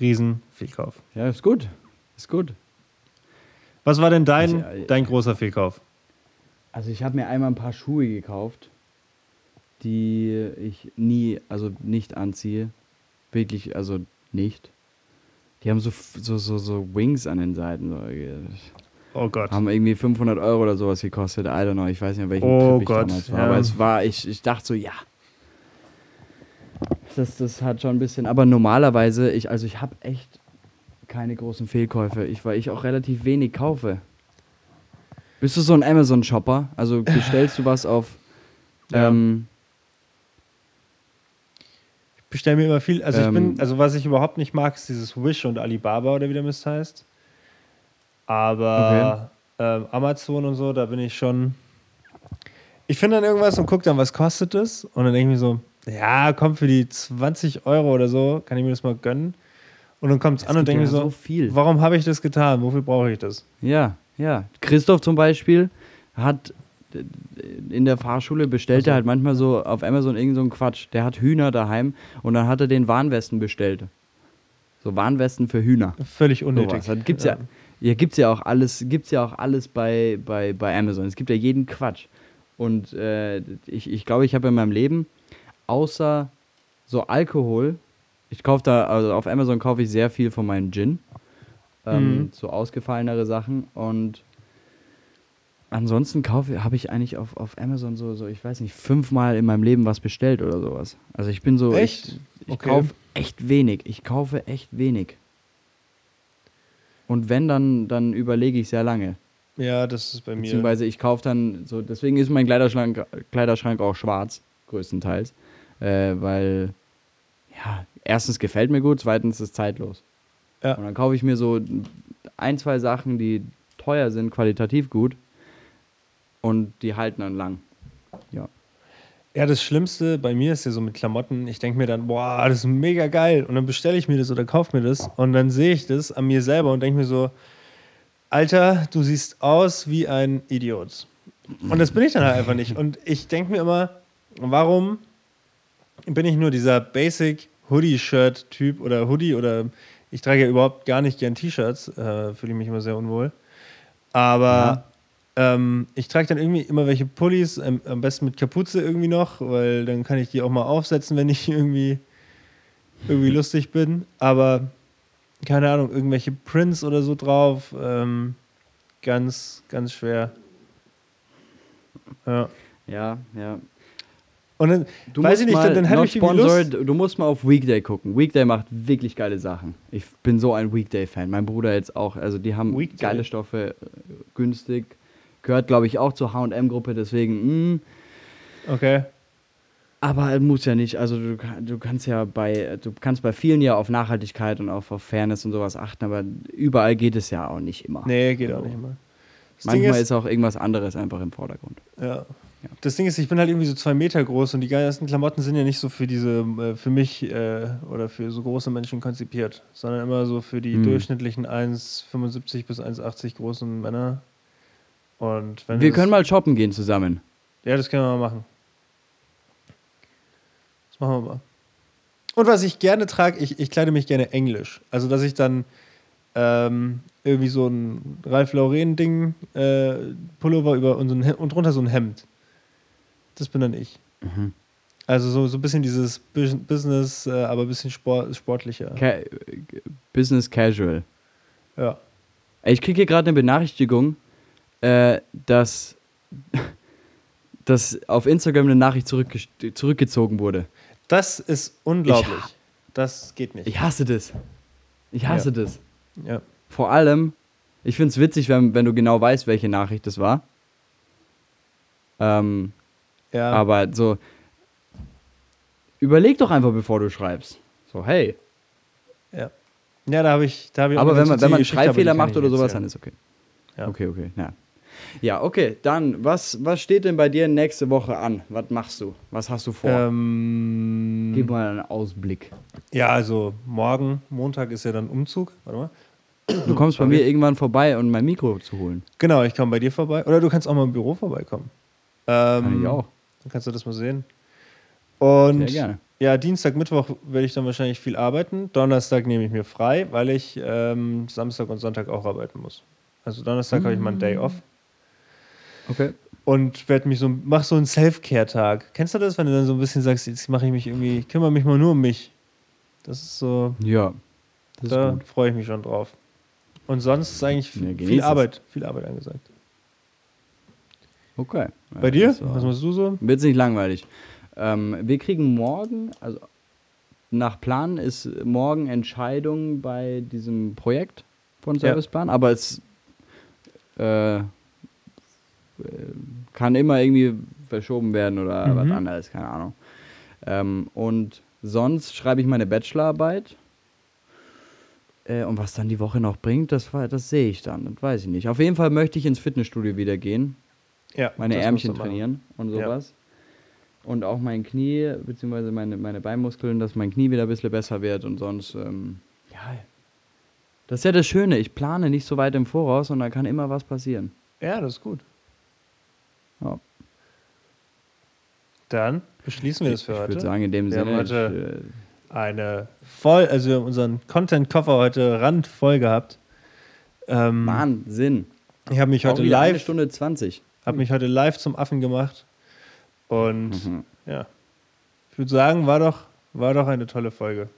Riesen Fehlkauf. Ja, ist gut. Ist gut. Was war denn dein, Ich, äh, dein großer Fehlkauf? Also ich habe mir einmal ein paar Schuhe gekauft, die ich nie, also nicht anziehe. Wirklich, also nicht. Die haben so, so, so, so Wings an den Seiten. Äh, Oh Gott. Haben irgendwie 500 Euro oder sowas gekostet. I don't know, ich weiß nicht, an welchem Oh Gott, damals war. ja. Aber es war, ich, ich dachte so, ja. Das, das hat schon ein bisschen, aber normalerweise, ich, also ich habe echt keine großen Fehlkäufe, ich, weil ich auch relativ wenig kaufe. Bist du so ein Amazon-Shopper? Also *laughs* bestellst du was auf, Ja. ähm, Ich bestelle mir immer viel. Also ich Ähm, bin, also was ich überhaupt nicht mag, ist dieses Wish und Alibaba oder wie der Mist heißt. Aber ähm, Amazon und so, da bin ich schon. Ich finde dann irgendwas und gucke dann, was kostet es? Und dann denke ich mir so, ja, komm, für die 20 Euro oder so, kann ich mir das mal gönnen. Und dann kommt es an und denke ja mir so, so viel. warum habe ich das getan? Wofür brauche ich das? Ja, ja. Christoph zum Beispiel hat äh, in der Fahrschule bestellt er halt manchmal so auf Amazon irgend so einen Quatsch. Der hat Hühner daheim und dann hat er den Warnwesten bestellt. So Warnwesten für Hühner. Völlig unnötig. Sowas. Das gibt's ja, ja, gibt's ja auch alles, gibt's ja auch alles bei, bei, bei Amazon. Es gibt ja jeden Quatsch. Und äh, ich, ich glaube, ich habe in meinem Leben außer so Alkohol, ich kaufe da, also auf Amazon kaufe ich sehr viel von meinem Gin. Ähm, Mhm. So ausgefallenere Sachen. Und ansonsten kaufe, habe ich eigentlich auf, auf Amazon so, so, ich weiß nicht, fünfmal in meinem Leben was bestellt oder sowas. Also ich bin so. Echt? Ich, ich Okay. kaufe echt wenig. Ich kaufe echt wenig. Und wenn, dann, dann überlege ich sehr lange. Ja, das ist bei mir. Beziehungsweise ich kaufe dann so, deswegen ist mein Kleiderschrank, Kleiderschrank auch schwarz, größtenteils. Äh, weil, ja, erstens gefällt mir gut, zweitens ist zeitlos. Ja. Und dann kaufe ich mir so ein, zwei Sachen, die teuer sind, qualitativ gut. Und die halten dann lang. Ja. Ja, das Schlimmste bei mir ist ja so mit Klamotten. Ich denke mir dann, boah, das ist mega geil. Und dann bestelle ich mir das oder kaufe mir das. Und dann sehe ich das an mir selber und denke mir so, Alter, du siehst aus wie ein Idiot. Und das bin ich dann halt einfach nicht. Und ich denke mir immer, warum bin ich nur dieser Basic Hoodie-Shirt-Typ oder Hoodie oder ich trage ja überhaupt gar nicht gern T-Shirts, äh, fühle ich mich immer sehr unwohl. Aber ähm, ich trage dann irgendwie immer welche Pullis, am, am besten mit Kapuze irgendwie noch, weil dann kann ich die auch mal aufsetzen, wenn ich *laughs* irgendwie, irgendwie lustig bin. Aber keine Ahnung, irgendwelche Prints oder so drauf. Ähm, ganz, ganz schwer. Ja. Ja, ja. Und dann, Du weiß musst ich nicht, mal, dann, dann hätte not ich sponsored, Lust. du musst mal auf Weekday gucken. Weekday macht wirklich geile Sachen. Ich bin so ein Weekday-Fan. Mein Bruder jetzt auch. Also die haben Weekday? geile Stoffe, äh, günstig. Gehört, glaube ich, auch zur H&M-Gruppe, deswegen, mh. Okay. Aber muss ja nicht. Also du, du kannst ja bei, du kannst bei vielen ja auf Nachhaltigkeit und auf, auf Fairness und sowas achten, aber überall geht es ja auch nicht immer. Nee, geht auch nicht immer. Manchmal ist, ist auch irgendwas anderes einfach im Vordergrund. Ja. Das Ding ist, ich bin halt irgendwie so zwei Meter groß und die ganzen Klamotten sind ja nicht so für diese, äh, für mich äh, oder für so große Menschen konzipiert, sondern immer so für die Hm. durchschnittlichen 1,75 bis 1,80 großen Männer. Und wenn Wir können mal shoppen gehen zusammen. Ja, das können wir mal machen. Das machen wir mal. Und was ich gerne trage, ich, ich kleide mich gerne englisch. Also, dass ich dann ähm, irgendwie so ein Ralph Lauren-Ding, äh, Pullover über und, so ein, und drunter so ein Hemd. Das bin dann ich. Mhm. Also so, so ein bisschen dieses Bus- Business, äh, aber ein bisschen Sport, sportlicher. Ca äh, Business Casual. Ja. Ich kriege hier gerade eine Benachrichtigung, äh, dass, *laughs* dass auf Instagram eine Nachricht zurückge zurückgezogen wurde. Das ist unglaublich. Ich- das geht nicht. Ich hasse das. Ich hasse Ja. das. ja. Vor allem, ich finde es witzig, wenn, wenn du genau weißt, welche Nachricht das war. Ähm, ja. Aber so, überleg doch einfach, bevor du schreibst. So, hey. ja. Ja, da habe ich, da habe ich Aber wenn man, wenn man Schreibfehler macht oder sowas, dann ist okay. Ja. Okay, okay, ja. Ja, okay, dann, was, was steht denn bei dir nächste Woche an? Was machst du? Was hast du vor? Ähm, Gib mal einen Ausblick. ja, also morgen, Montag ist ja dann Umzug. Warte mal. Du kommst bei mir irgendwann vorbei, um mein Mikro zu holen. Genau, ich komme bei dir vorbei. Oder du kannst auch mal im Büro vorbeikommen. Ähm, Kann ich auch. Dann kannst du das mal sehen. Und Sehr gerne. ja, Dienstag, Mittwoch werde ich dann wahrscheinlich viel arbeiten. Donnerstag nehme ich mir frei, weil ich ähm, Samstag und Sonntag auch arbeiten muss. Also Donnerstag habe ich mal einen Day off Okay. und werde mich so mach so einen Self-Care-Tag. Kennst du das, wenn du dann so ein bisschen sagst, jetzt mache ich mich irgendwie, ich kümmere mich mal nur um mich. Das ist so, Ja. Da freue ich mich schon drauf. Und sonst ist eigentlich Ja, viel. Arbeit, viel Arbeit angesagt. Okay. Ja, Bei dir? das war- Was machst du so? Wird's nicht langweilig. Ähm, wir kriegen morgen, also nach Plan ist morgen Entscheidung bei diesem Projekt von Ja. Serviceplan, aber es äh, kann immer irgendwie verschoben werden oder Mhm. was anderes, keine Ahnung. Ähm, und sonst schreibe ich meine Bachelorarbeit. Äh, und was dann die Woche noch bringt, das, das sehe ich dann. Das weiß ich nicht. Auf jeden Fall möchte ich ins Fitnessstudio wieder gehen Ja, meine Ärmchen trainieren und Ja. sowas. Und auch mein Knie, beziehungsweise meine, meine Beinmuskeln, dass mein Knie wieder ein bisschen besser wird und sonst, ähm, ja. Das ist ja das Schöne, ich plane nicht so weit im Voraus und da kann immer was passieren. Ja, das ist gut. Ja. Dann beschließen wir das für ich heute. würde sagen, in dem Wir haben Sinne, heute ich, äh, eine voll, also wir haben unseren Content-Koffer heute randvoll gehabt. Ähm, Wahnsinn. ich habe mich heute wieder eine live, Stunde 20. habe mich heute live zum Affen gemacht und Mhm. ja, ich würde sagen, war doch, war doch eine tolle Folge.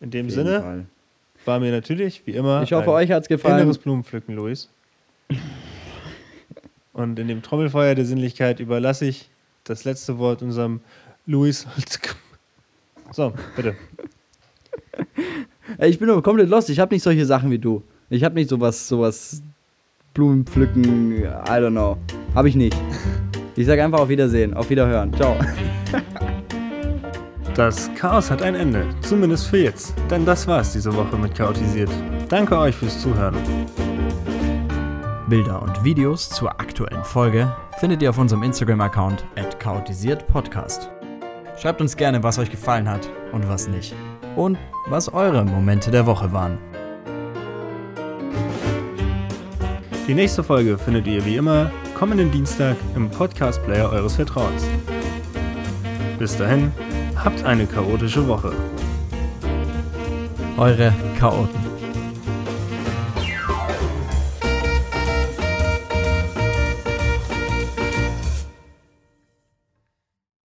In dem Sinne Fall. war mir natürlich wie immer Ich hoffe, ein euch hat's gefallen. inneres Blumenpflücken, Luis. *laughs* Und in dem Trommelfeuer der Sinnlichkeit überlasse ich das letzte Wort unserem Luis. *laughs* So, bitte. *laughs* Ich bin doch komplett lost. Ich habe nicht solche Sachen wie du. Ich habe nicht sowas, sowas Blumen pflücken, I don't know. Habe ich nicht. Ich sage einfach auf Wiedersehen, auf Wiederhören. Ciao. *laughs* Das Chaos hat ein Ende, zumindest für jetzt. Denn das war's diese Woche mit Chaotisiert. Danke euch fürs Zuhören. Bilder und Videos zur aktuellen Folge findet ihr auf unserem Instagram-Account chaotisiertpodcast. Schreibt uns gerne, was euch gefallen hat und was nicht. Und was eure Momente der Woche waren. Die nächste Folge findet ihr wie immer kommenden Dienstag im Podcast-Player eures Vertrauens. Bis dahin, habt eine chaotische Woche. Eure Chaoten.